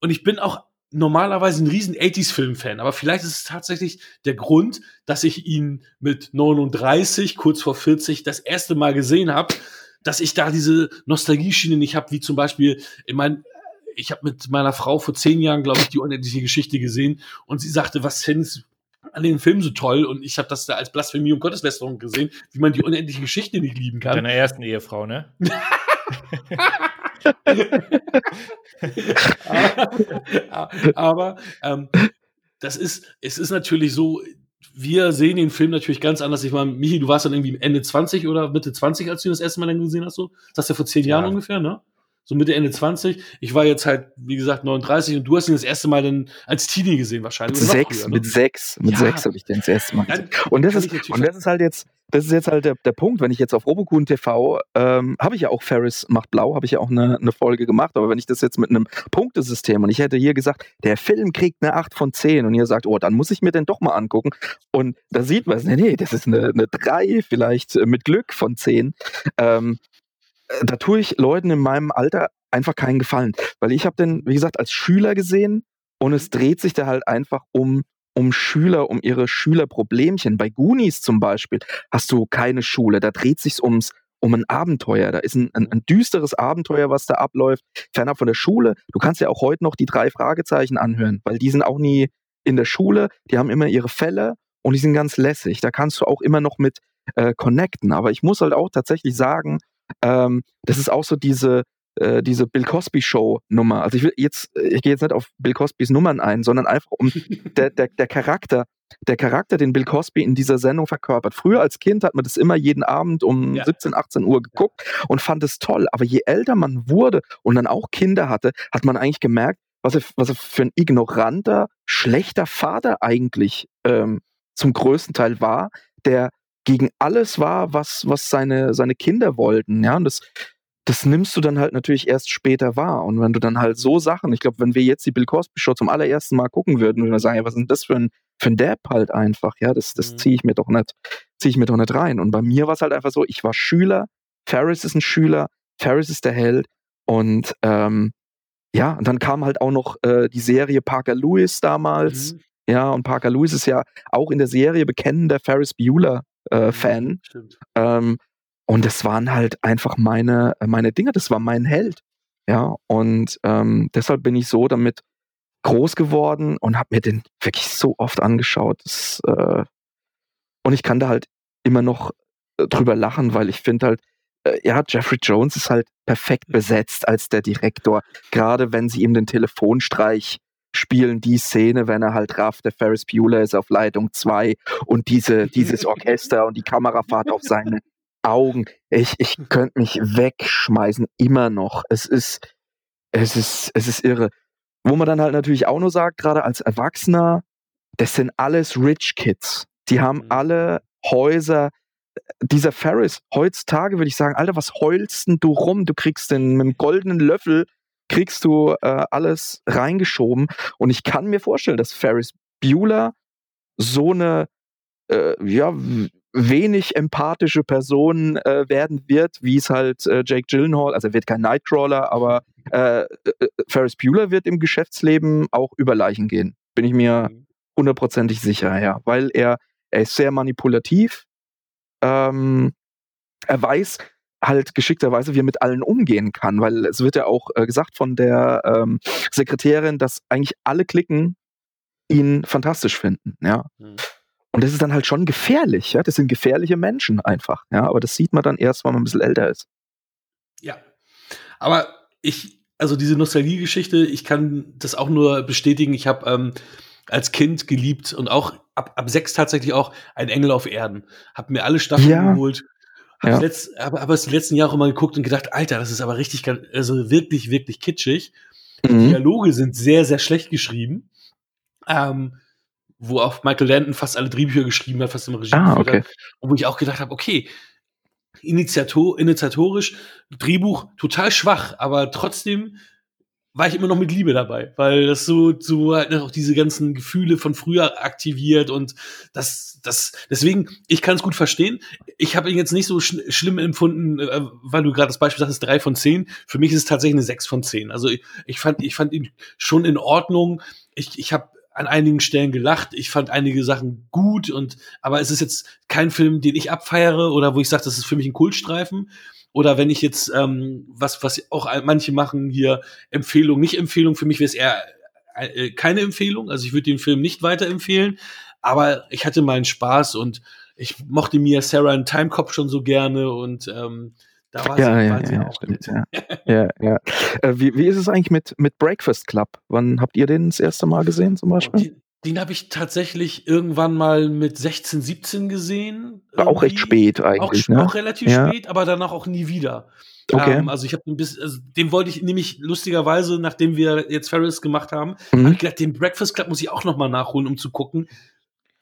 Und ich bin auch normalerweise ein riesen 80s-Film-Fan, aber vielleicht ist es tatsächlich der Grund, dass ich ihn mit 39, kurz vor 40, das erste Mal gesehen habe, dass ich da diese Nostalgie-Schiene nicht habe, wie zum Beispiel, ich meine, ich habe mit meiner Frau vor zehn Jahren, glaube ich, die unendliche Geschichte gesehen und sie sagte, was findest an den Film so toll und ich habe das da als Blasphemie und Gotteslästerung gesehen, wie man die unendliche Geschichte nicht lieben kann. Deiner ersten Ehefrau, ne? [LAUGHS] aber, [LAUGHS] aber ähm, das ist, es ist natürlich so, wir sehen den Film natürlich ganz anders. Ich meine, Michi, du warst dann irgendwie Ende 20 oder Mitte 20, als du ihn das erste Mal dann gesehen hast, so? Das hast du ja vor zehn ja. Jahren ungefähr, ne? So Mitte, Ende 20. Ich war jetzt halt, wie gesagt, 39 und du hast ihn das erste Mal dann als Teenie gesehen wahrscheinlich. Mit sechs, früher, ne? mit sechs, mit ja. sechs habe ich den das erste Mal gesehen. Und das ist, und das ist halt jetzt, das ist jetzt halt der, der Punkt, wenn ich jetzt auf Robokun TV, ähm, habe ich ja auch Ferris macht blau, habe ich ja auch eine, eine Folge gemacht, aber wenn ich das jetzt mit einem Punktesystem und ich hätte hier gesagt, der Film kriegt eine 8 von 10 und ihr sagt, oh, dann muss ich mir den doch mal angucken und da sieht man es, nee, nee, das ist eine, eine 3 vielleicht mit Glück von 10. Ähm, da tue ich Leuten in meinem Alter einfach keinen Gefallen. Weil ich habe den, wie gesagt, als Schüler gesehen und es dreht sich da halt einfach um, um Schüler, um ihre Schülerproblemchen. Bei Goonies zum Beispiel hast du keine Schule, da dreht sich ums um ein Abenteuer. Da ist ein, ein, ein düsteres Abenteuer, was da abläuft, fernab von der Schule. Du kannst ja auch heute noch die drei Fragezeichen anhören, weil die sind auch nie in der Schule, die haben immer ihre Fälle und die sind ganz lässig. Da kannst du auch immer noch mit äh, connecten. Aber ich muss halt auch tatsächlich sagen, ähm, das ist auch so diese, äh, diese Bill Cosby Show Nummer. Also ich will jetzt, ich gehe jetzt nicht auf Bill Cosbys Nummern ein, sondern einfach um [LAUGHS] der, der, der Charakter, der Charakter, den Bill Cosby in dieser Sendung verkörpert. Früher als Kind hat man das immer jeden Abend um ja. 17, 18 Uhr geguckt ja. und fand es toll. Aber je älter man wurde und dann auch Kinder hatte, hat man eigentlich gemerkt, was er, was er für ein ignoranter, schlechter Vater eigentlich ähm, zum größten Teil war, der gegen alles war, was, was seine, seine Kinder wollten. Ja, und das, das nimmst du dann halt natürlich erst später wahr. Und wenn du dann halt so Sachen, ich glaube, wenn wir jetzt die Bill Cosby Show zum allerersten Mal gucken würden, würden wir sagen, ja, was ist denn das für ein, für ein Depp halt einfach? Ja, das, das mhm. ziehe ich mir doch nicht, ziehe ich mir doch nicht rein. Und bei mir war es halt einfach so, ich war Schüler, Ferris ist ein Schüler, Ferris ist der Held. Und ähm, ja, und dann kam halt auch noch äh, die Serie Parker Lewis damals. Mhm. Ja, und Parker Lewis ist ja auch in der Serie bekennender Ferris Bueller äh, mhm, Fan. Ähm, und das waren halt einfach meine, meine Dinge, das war mein Held. Ja, und ähm, deshalb bin ich so damit groß geworden und habe mir den wirklich so oft angeschaut. Das, äh, und ich kann da halt immer noch äh, drüber lachen, weil ich finde halt, äh, ja, Jeffrey Jones ist halt perfekt mhm. besetzt als der Direktor. Gerade wenn sie ihm den Telefonstreich spielen die Szene, wenn er halt rafft, der Ferris Bueller ist auf Leitung 2 und diese, [LAUGHS] dieses Orchester und die Kamerafahrt auf seine Augen. Ich, ich könnte mich wegschmeißen, immer noch. Es ist, es ist, es ist irre. Wo man dann halt natürlich auch nur sagt, gerade als Erwachsener, das sind alles Rich Kids. Die haben mhm. alle Häuser. Dieser Ferris, heutzutage würde ich sagen, Alter, was heulst denn du rum? Du kriegst den mit dem goldenen Löffel kriegst du äh, alles reingeschoben. Und ich kann mir vorstellen, dass Ferris Bueller so eine äh, ja, wenig empathische Person äh, werden wird, wie es halt äh, Jake Gyllenhaal, also er wird kein Nightcrawler, aber äh, äh, Ferris Bueller wird im Geschäftsleben auch über Leichen gehen. Bin ich mir mhm. hundertprozentig sicher, ja. Weil er, er ist sehr manipulativ. Ähm, er weiß, halt geschickterweise, wie er mit allen umgehen kann, weil es wird ja auch äh, gesagt von der ähm, Sekretärin, dass eigentlich alle Klicken ihn fantastisch finden, ja. Mhm. Und das ist dann halt schon gefährlich, ja. Das sind gefährliche Menschen einfach, ja. Aber das sieht man dann erst, wenn man ein bisschen älter ist. Ja. Aber ich, also diese Nostalgie-Geschichte, ich kann das auch nur bestätigen. Ich habe ähm, als Kind geliebt und auch ab, ab sechs tatsächlich auch ein Engel auf Erden. Hab mir alle Staffeln ja. geholt. Ja. letzt, aber, aber es die letzten Jahre mal geguckt und gedacht, Alter, das ist aber richtig, also wirklich, wirklich kitschig. Die mhm. Dialoge sind sehr, sehr schlecht geschrieben. Ähm, wo auch Michael Landon fast alle Drehbücher geschrieben hat, fast im Regie ah, okay. hat. Und wo ich auch gedacht habe, okay, Initiator, initiatorisch, Drehbuch total schwach, aber trotzdem war ich immer noch mit Liebe dabei, weil das so, so halt auch diese ganzen Gefühle von früher aktiviert und das, das, deswegen, ich kann es gut verstehen. Ich habe ihn jetzt nicht so sch schlimm empfunden, äh, weil du gerade das Beispiel sagst, drei von zehn. Für mich ist es tatsächlich eine sechs von zehn. Also ich, ich fand, ich fand ihn schon in Ordnung. Ich, ich habe an einigen Stellen gelacht. Ich fand einige Sachen gut und aber es ist jetzt kein Film, den ich abfeiere oder wo ich sage, das ist für mich ein Kultstreifen. Oder wenn ich jetzt ähm, was, was auch manche machen hier Empfehlung, nicht Empfehlung, für mich wäre es eher äh, keine Empfehlung. Also ich würde den Film nicht weiterempfehlen, aber ich hatte meinen Spaß und ich mochte mir Sarah in Time Cop schon so gerne und ähm, da war ja, sie, ja, ja, auch stimmt, ja. ja, ja. Äh, wie, wie ist es eigentlich mit, mit Breakfast Club? Wann habt ihr den das erste Mal gesehen zum Beispiel? Den, habe ich tatsächlich irgendwann mal mit 16, 17 gesehen. War auch recht spät eigentlich. Auch, ne? auch relativ ja. spät, aber danach auch nie wieder. Okay. Ähm, also ich habe ein bisschen, also den wollte ich nämlich lustigerweise, nachdem wir jetzt Ferris gemacht haben, mhm. habe ich gedacht, den Breakfast Club muss ich auch noch mal nachholen, um zu gucken,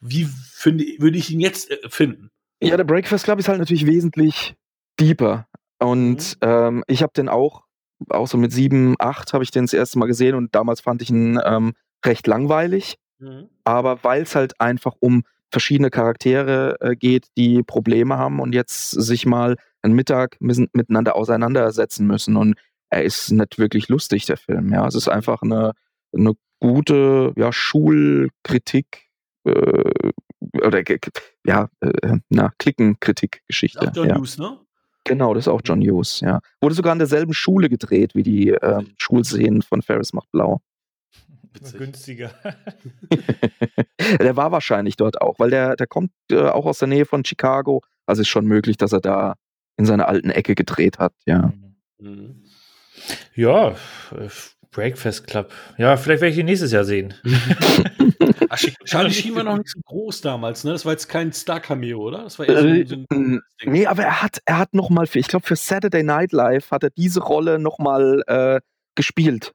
wie finde, würde ich ihn jetzt äh, finden. Ja, der Breakfast Club ist halt natürlich wesentlich deeper. Und mhm. ähm, ich habe den auch, auch so mit sieben, acht habe ich den das erste Mal gesehen und damals fand ich ihn ähm, recht langweilig. Mhm. Aber weil es halt einfach um verschiedene Charaktere äh, geht, die Probleme haben und jetzt sich mal einen Mittag miteinander auseinandersetzen müssen. Und er ist nicht wirklich lustig, der Film. Ja, es ist einfach eine, eine gute ja, Schulkritik äh, oder ja, äh, na, Klickenkritik-Geschichte. John ja. Hughes, ne? Genau, das ist auch John Hughes, ja. Wurde sogar in derselben Schule gedreht wie die äh, Schulszenen von Ferris macht blau. Günstiger. [LAUGHS] der war wahrscheinlich dort auch, weil der, der kommt äh, auch aus der Nähe von Chicago. Also ist schon möglich, dass er da in seiner alten Ecke gedreht hat, ja. Mhm. Ja, äh, Breakfast Club. Ja, vielleicht werde ich ihn nächstes Jahr sehen. [LAUGHS] Ach, Charlie [LAUGHS] Sheen war noch nicht so groß damals, ne? Das war jetzt kein Star-Cameo, oder? Das war eher so, äh, so ein Nee, aber er hat, er hat noch mal für, ich glaube für Saturday Night Live hat er diese Rolle noch mal äh, gespielt.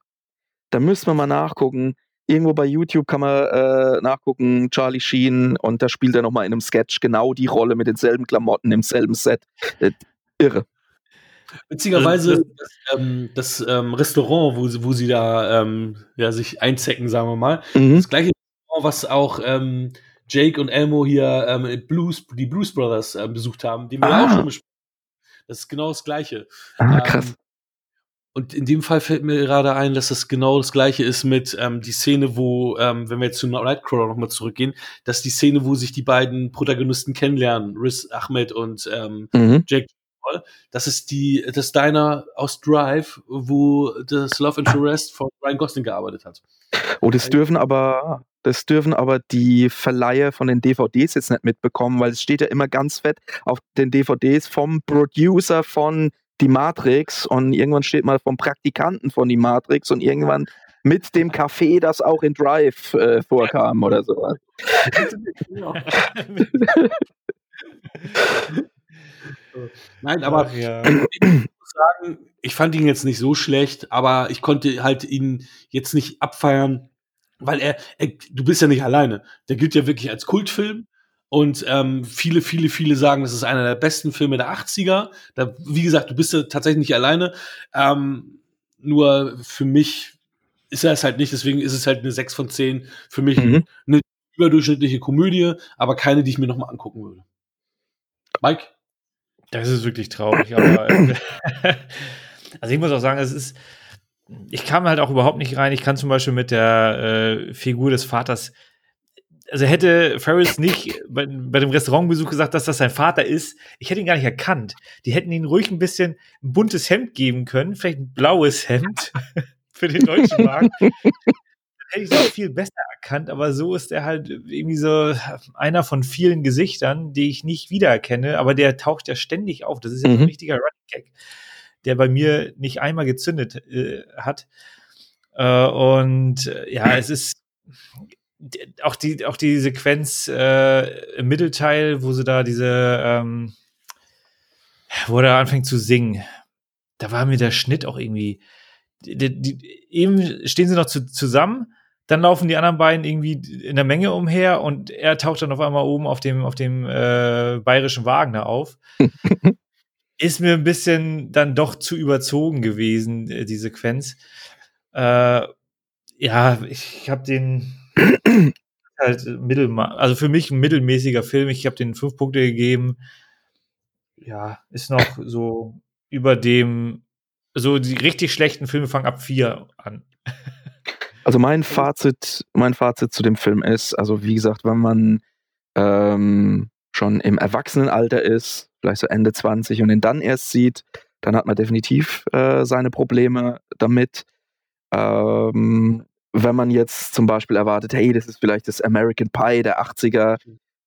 Da müssen wir mal nachgucken. Irgendwo bei YouTube kann man äh, nachgucken, Charlie Sheen, und da spielt er noch mal in einem Sketch genau die Rolle mit denselben Klamotten im selben Set. Äh, irre. Witzigerweise, also, das, ähm, das ähm, Restaurant, wo, wo sie da ähm, ja, sich einzecken, sagen wir mal, mhm. das gleiche Restaurant, was auch ähm, Jake und Elmo hier ähm, Blues, die Blues Brothers äh, besucht haben, die wir ah. auch schon besprochen Das ist genau das Gleiche. Ah, krass. Und in dem Fall fällt mir gerade ein, dass das genau das Gleiche ist mit ähm, die Szene, wo, ähm, wenn wir jetzt zu Nightcrawler nochmal zurückgehen, dass die Szene, wo sich die beiden Protagonisten kennenlernen, Riz Ahmed und ähm, mhm. Jake das ist die, das Diner aus Drive, wo das Love Interest von Ryan Gosling gearbeitet hat. Oh, das dürfen aber, das dürfen aber die Verleiher von den DVDs jetzt nicht mitbekommen, weil es steht ja immer ganz fett auf den DVDs vom Producer von Die Matrix und irgendwann steht mal vom Praktikanten von Die Matrix und irgendwann mit dem Café, das auch in Drive äh, vorkam oder sowas. [LAUGHS] Nein, aber Ach, ja. ich muss sagen, ich fand ihn jetzt nicht so schlecht, aber ich konnte halt ihn jetzt nicht abfeiern, weil er, er du bist ja nicht alleine. Der gilt ja wirklich als Kultfilm. Und ähm, viele, viele, viele sagen, das ist einer der besten Filme der 80er. Da, wie gesagt, du bist ja tatsächlich nicht alleine. Ähm, nur für mich ist er es halt nicht, deswegen ist es halt eine 6 von 10. Für mich mhm. eine überdurchschnittliche Komödie, aber keine, die ich mir nochmal angucken würde. Mike? Das ist wirklich traurig, aber äh, [COUGHS] [LAUGHS] also ich muss auch sagen, es ist, ich kam halt auch überhaupt nicht rein. Ich kann zum Beispiel mit der äh, Figur des Vaters, also hätte Ferris nicht bei, bei, dem Restaurantbesuch gesagt, dass das sein Vater ist, ich hätte ihn gar nicht erkannt. Die hätten ihn ruhig ein bisschen ein buntes Hemd geben können, vielleicht ein blaues Hemd [LAUGHS] für den deutschen Markt. [LAUGHS] Dann hätte ich es viel besser erkannt, aber so ist er halt irgendwie so einer von vielen Gesichtern, die ich nicht wiedererkenne, aber der taucht ja ständig auf. Das ist ja mhm. ein richtiger Running Gag, der bei mir nicht einmal gezündet äh, hat. Äh, und äh, ja, es ist auch die, auch die Sequenz äh, im Mittelteil, wo sie da diese, ähm, wo er anfängt zu singen, da war mir der Schnitt auch irgendwie. Die, die, eben stehen sie noch zu, zusammen, dann laufen die anderen beiden irgendwie in der Menge umher und er taucht dann auf einmal oben auf dem, auf dem äh, bayerischen Wagen da auf. [LAUGHS] Ist mir ein bisschen dann doch zu überzogen gewesen, äh, die Sequenz. Äh, ja, ich habe den halt mittelma also für mich ein mittelmäßiger Film. Ich habe den fünf Punkte gegeben. Ja, ist noch so über dem, so die richtig schlechten Filme fangen ab vier an. Also mein [LAUGHS] Fazit, mein Fazit zu dem Film ist, also wie gesagt, wenn man ähm, schon im Erwachsenenalter ist, vielleicht so Ende 20 und ihn dann erst sieht, dann hat man definitiv äh, seine Probleme damit. Ähm, wenn man jetzt zum Beispiel erwartet, hey, das ist vielleicht das American Pie der 80er,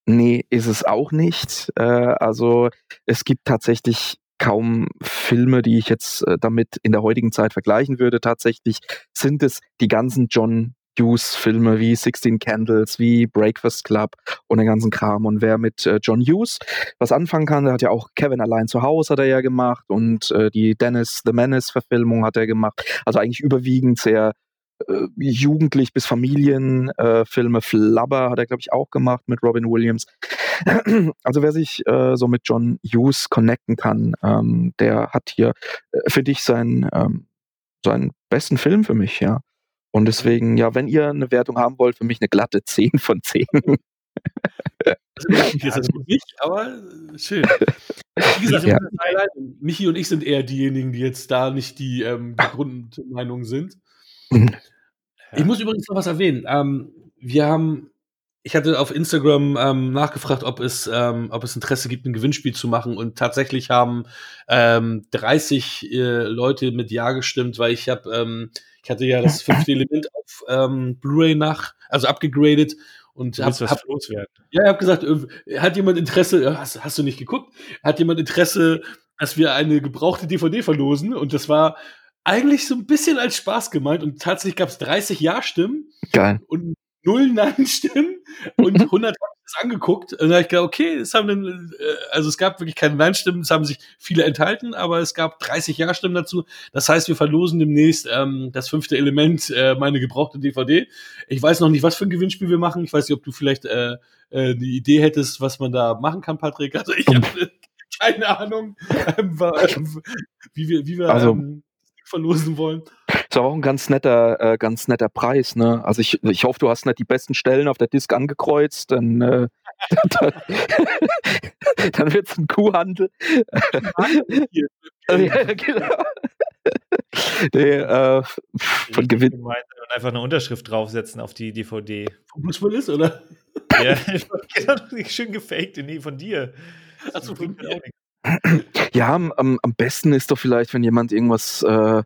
nee, ist es auch nicht. Äh, also es gibt tatsächlich kaum Filme, die ich jetzt äh, damit in der heutigen Zeit vergleichen würde. Tatsächlich sind es die ganzen John Hughes-Filme wie Sixteen Candles, wie Breakfast Club und den ganzen Kram. Und wer mit äh, John Hughes was anfangen kann, der hat ja auch Kevin allein zu Hause hat er ja gemacht und äh, die Dennis the Menace-Verfilmung hat er gemacht. Also eigentlich überwiegend sehr äh, jugendlich bis Familienfilme. Äh, Flubber hat er, glaube ich, auch gemacht mit Robin Williams. [CLEARS THROAT] Also wer sich äh, so mit John Hughes connecten kann, ähm, der hat hier äh, für dich seinen, ähm, seinen besten Film für mich, ja. Und deswegen, ja, wenn ihr eine Wertung haben wollt, für mich eine glatte 10 von 10. Also, ist das nicht, aber schön. Wie gesagt, ja. Michi und ich sind eher diejenigen, die jetzt da nicht die, ähm, die Grundmeinung sind. Mhm. Ich muss übrigens noch was erwähnen. Ähm, wir haben, ich hatte auf Instagram ähm, nachgefragt, ob es, ähm, ob es Interesse gibt, ein Gewinnspiel zu machen. Und tatsächlich haben ähm, 30 äh, Leute mit Ja gestimmt, weil ich habe, ähm, ich hatte ja das [LAUGHS] fünfte Element auf ähm, Blu-ray nach, also abgegradet und du hab, hab, loswerden. Ja, ich habe gesagt, äh, hat jemand Interesse, äh, hast, hast du nicht geguckt? Hat jemand Interesse, dass wir eine gebrauchte DVD verlosen? Und das war eigentlich so ein bisschen als Spaß gemeint und tatsächlich gab es 30 Ja-Stimmen. Geil. Und null Nein-Stimmen und 100 haben das angeguckt. Und dann habe ich gedacht, okay, es haben dann, äh, also es gab wirklich keine Nein-Stimmen, es haben sich viele enthalten, aber es gab 30 Ja-Stimmen dazu. Das heißt, wir verlosen demnächst ähm, das fünfte Element, äh, meine gebrauchte DVD. Ich weiß noch nicht, was für ein Gewinnspiel wir machen. Ich weiß nicht, ob du vielleicht äh, äh, eine Idee hättest, was man da machen kann, Patrick. Also ich habe [LAUGHS] keine Ahnung, ähm, wie wir, wie wir also, ähm, verlosen wollen. Ist aber auch ein ganz netter, äh, ganz netter Preis, ne? Also ich, ich hoffe, du hast nicht die besten Stellen auf der Disk angekreuzt, dann, äh, [LAUGHS] dann, dann wird es ein Kuhhandel. [LAUGHS] ja, genau. Nee, äh, von Gewinn. Und einfach eine Unterschrift draufsetzen auf die DVD. Von Bruce Willis, oder? Ja, [LAUGHS] genau, schön gefaked, nee, von dir. Achso, von mir. Ja, am, am besten ist doch vielleicht, wenn jemand irgendwas äh,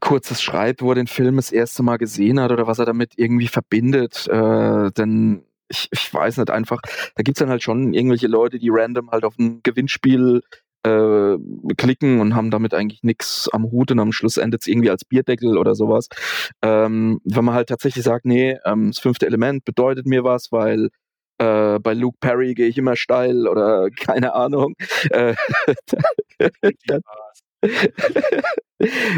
Kurzes schreibt, wo er den Film das erste Mal gesehen hat oder was er damit irgendwie verbindet. Äh, denn ich, ich weiß nicht, einfach, da gibt es dann halt schon irgendwelche Leute, die random halt auf ein Gewinnspiel äh, klicken und haben damit eigentlich nichts am Hut und am Schluss endet es irgendwie als Bierdeckel oder sowas. Ähm, wenn man halt tatsächlich sagt, nee, ähm, das fünfte Element bedeutet mir was, weil äh, bei Luke Perry gehe ich immer steil oder [LAUGHS] keine Ahnung. Äh, [LAUGHS]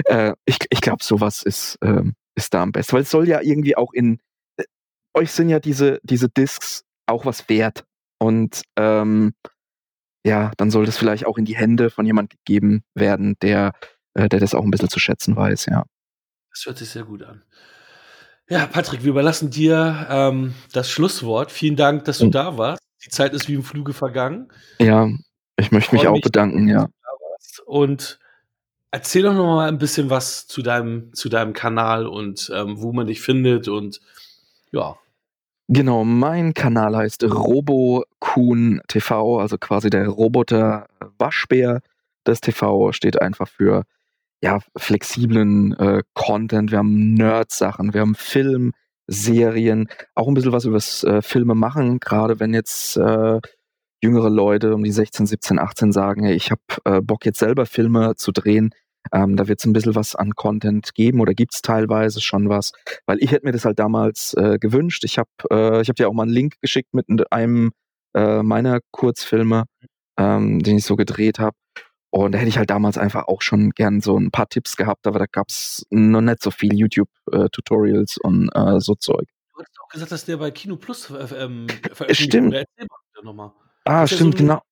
äh, ich ich glaube, sowas ist, ähm, ist da am besten, weil es soll ja irgendwie auch in äh, euch sind ja diese, diese Discs auch was wert. Und ähm, ja, dann soll das vielleicht auch in die Hände von jemand gegeben werden, der, äh, der das auch ein bisschen zu schätzen weiß, ja. Das hört sich sehr gut an. Ja, Patrick, wir überlassen dir ähm, das Schlusswort. Vielen Dank, dass du mhm. da warst. Die Zeit ist wie im Fluge vergangen. Ja, ich möchte mich auch mich, bedanken, ja. Und erzähl doch noch mal ein bisschen was zu deinem, zu deinem Kanal und ähm, wo man dich findet und ja. Genau, mein Kanal heißt RoboKuhn TV, also quasi der Roboter Waschbär. Das TV steht einfach für ja, flexiblen äh, Content. Wir haben Nerd-Sachen, wir haben Film, Serien, auch ein bisschen was übers äh, Filme machen, gerade wenn jetzt äh, jüngere Leute um die 16, 17, 18 sagen, hey, ich habe äh, Bock jetzt selber Filme zu drehen. Ähm, da wird es ein bisschen was an Content geben oder gibt es teilweise schon was, weil ich hätte mir das halt damals äh, gewünscht. Ich habe äh, hab dir auch mal einen Link geschickt mit einem äh, meiner Kurzfilme, ähm, den ich so gedreht habe. Und da hätte ich halt damals einfach auch schon gern so ein paar Tipps gehabt, aber da gab es noch nicht so viel YouTube-Tutorials äh, und äh, so Zeug. Du hast auch gesagt, dass der bei Kino Plus äh, ähm, veröffentlicht Stimmt. mal nochmal. Ah, das stimmt, ja so ein, genau.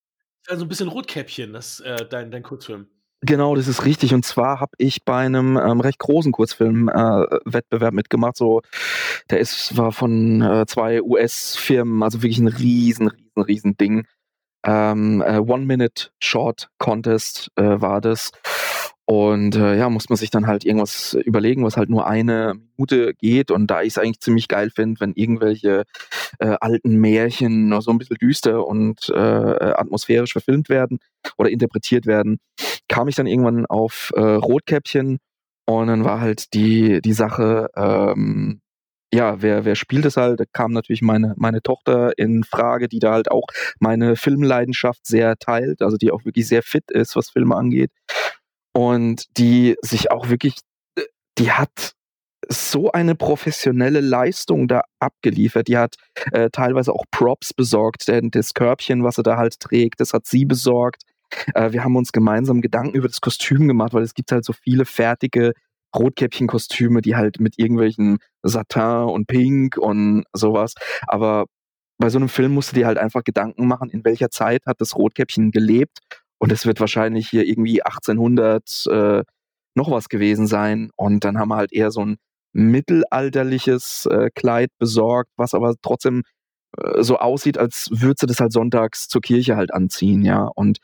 Das ist so ein bisschen Rotkäppchen, das, äh, dein, dein Kurzfilm. Genau, das ist richtig. Und zwar habe ich bei einem ähm, recht großen Kurzfilm-Wettbewerb äh, mitgemacht. So, der ist war von äh, zwei US-Firmen, also wirklich ein riesen, riesen, riesen Ding. Ähm, äh, One-Minute-Short-Contest äh, war das. Und äh, ja, muss man sich dann halt irgendwas überlegen, was halt nur eine Minute geht. Und da ich es eigentlich ziemlich geil finde, wenn irgendwelche äh, alten Märchen noch so ein bisschen düster und äh, atmosphärisch verfilmt werden oder interpretiert werden, kam ich dann irgendwann auf äh, Rotkäppchen und dann war halt die, die Sache, ähm, ja, wer, wer spielt es halt? Da kam natürlich meine, meine Tochter in Frage, die da halt auch meine Filmleidenschaft sehr teilt, also die auch wirklich sehr fit ist, was Filme angeht. Und die sich auch wirklich, die hat so eine professionelle Leistung da abgeliefert. Die hat äh, teilweise auch Props besorgt, denn das Körbchen, was sie da halt trägt, das hat sie besorgt. Äh, wir haben uns gemeinsam Gedanken über das Kostüm gemacht, weil es gibt halt so viele fertige Rotkäppchen-Kostüme, die halt mit irgendwelchen Satin und Pink und sowas. Aber bei so einem Film musst du dir halt einfach Gedanken machen, in welcher Zeit hat das Rotkäppchen gelebt. Und es wird wahrscheinlich hier irgendwie 1800 äh, noch was gewesen sein. Und dann haben wir halt eher so ein mittelalterliches äh, Kleid besorgt, was aber trotzdem äh, so aussieht, als würde sie das halt sonntags zur Kirche halt anziehen, ja. Und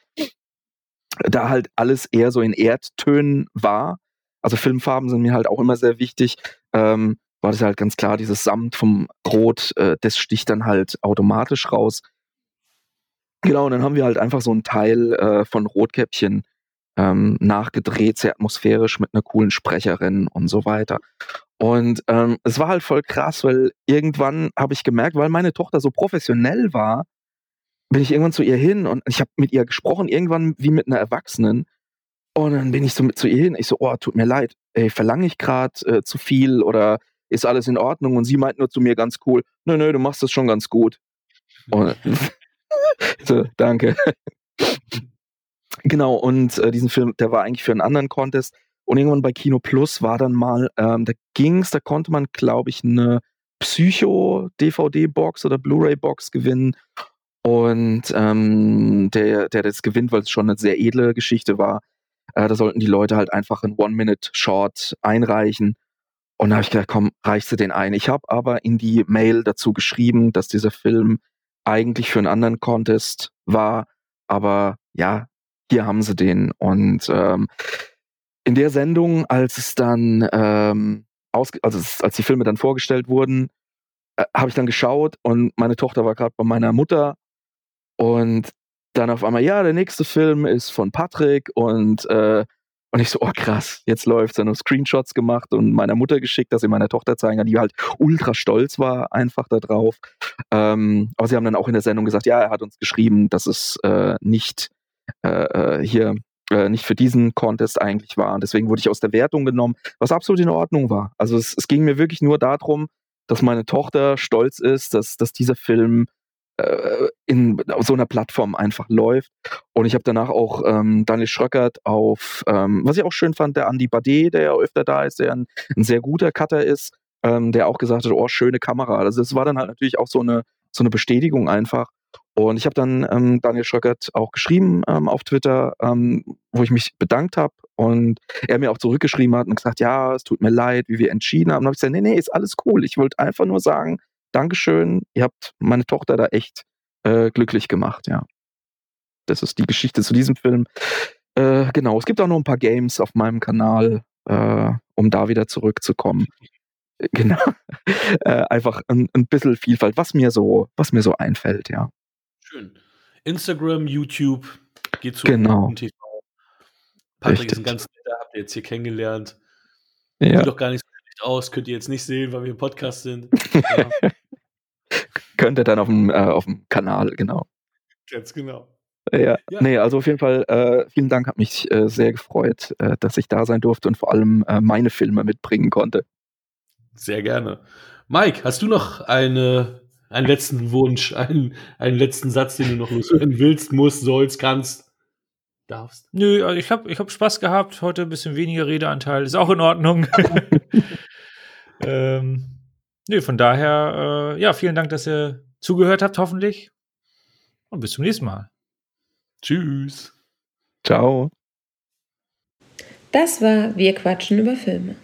da halt alles eher so in Erdtönen war, also Filmfarben sind mir halt auch immer sehr wichtig. Ähm, war das halt ganz klar, dieses Samt vom Rot, äh, das sticht dann halt automatisch raus. Genau, und dann haben wir halt einfach so ein Teil äh, von Rotkäppchen ähm, nachgedreht, sehr atmosphärisch mit einer coolen Sprecherin und so weiter. Und ähm, es war halt voll krass, weil irgendwann habe ich gemerkt, weil meine Tochter so professionell war, bin ich irgendwann zu ihr hin und ich habe mit ihr gesprochen, irgendwann wie mit einer Erwachsenen. Und dann bin ich so mit zu ihr hin. Ich so, oh, tut mir leid, ey, verlange ich gerade äh, zu viel oder ist alles in Ordnung? Und sie meint nur zu mir ganz cool, nö, nö, du machst das schon ganz gut. Und [LAUGHS] so, danke. genau, und äh, diesen Film, der war eigentlich für einen anderen Contest. Und irgendwann bei Kino Plus war dann mal, ähm, da ging's, da konnte man, glaube ich, eine Psycho-DVD-Box oder Blu-ray-Box gewinnen. Und ähm, der, der das gewinnt, weil es schon eine sehr edle Geschichte war, äh, da sollten die Leute halt einfach ein One-Minute-Short einreichen. Und da habe ich gedacht, komm, reichst du den ein. Ich habe aber in die Mail dazu geschrieben, dass dieser Film eigentlich für einen anderen Contest war. Aber ja, hier haben sie den. Und ähm, in der Sendung, als es dann, ähm, also als die Filme dann vorgestellt wurden, äh, habe ich dann geschaut und meine Tochter war gerade bei meiner Mutter und dann auf einmal, ja, der nächste Film ist von Patrick und äh, und ich so, oh krass, jetzt läuft's. Dann noch Screenshots gemacht und meiner Mutter geschickt, dass sie meiner Tochter zeigen kann, die halt ultra stolz war einfach da drauf. Ähm, aber sie haben dann auch in der Sendung gesagt, ja, er hat uns geschrieben, dass es äh, nicht äh, äh hier äh, nicht für diesen Contest eigentlich war. Und deswegen wurde ich aus der Wertung genommen, was absolut in Ordnung war. Also es, es ging mir wirklich nur darum, dass meine Tochter stolz ist, dass, dass dieser Film äh, in so einer Plattform einfach läuft. Und ich habe danach auch ähm, Daniel Schröckert auf, ähm, was ich auch schön fand, der Andy Bade, der ja öfter da ist, der ein, ein sehr guter Cutter ist, ähm, der auch gesagt hat, oh, schöne Kamera. Also es war dann halt natürlich auch so eine, so eine Bestätigung einfach. Und ich habe dann ähm, Daniel Schröckert auch geschrieben ähm, auf Twitter, ähm, wo ich mich bedankt habe und er mir auch zurückgeschrieben hat und gesagt, ja, es tut mir leid, wie wir entschieden haben. Und habe ich gesagt, nee, nee, ist alles cool. Ich wollte einfach nur sagen, Dankeschön, ihr habt meine Tochter da echt äh, glücklich gemacht, ja. Das ist die Geschichte zu diesem Film. Äh, genau, es gibt auch noch ein paar Games auf meinem Kanal, äh, um da wieder zurückzukommen. Genau. [LAUGHS] Äh, einfach ein, ein bisschen Vielfalt, was mir so, was mir so einfällt, ja. Schön. Instagram, YouTube, geht zu genau. TV. Patrick Richtig. ist ein ganz netter, habt ihr jetzt hier kennengelernt. Ja. Sieht doch gar nicht so schlecht aus, könnt ihr jetzt nicht sehen, weil wir im Podcast sind. [LAUGHS] Ja. Könnt ihr dann auf dem, äh, auf dem Kanal, genau. Ganz genau. Ja, ja. nee, also auf jeden Fall äh, vielen Dank, hat mich äh, sehr gefreut, äh, dass ich da sein durfte und vor allem äh, meine Filme mitbringen konnte. Sehr gerne. Mike, hast du noch eine, einen letzten Wunsch, einen, einen letzten Satz, den du noch loswerden willst, musst, sollst, kannst, darfst? Nö, also ich habe ich hab Spaß gehabt. Heute ein bisschen weniger Redeanteil. Ist auch in Ordnung. [LAUGHS] [LAUGHS] ähm, nö, von daher, äh, ja, vielen Dank, dass ihr zugehört habt, hoffentlich. Und bis zum nächsten Mal. Tschüss. Ciao. Das war Wir quatschen über Filme.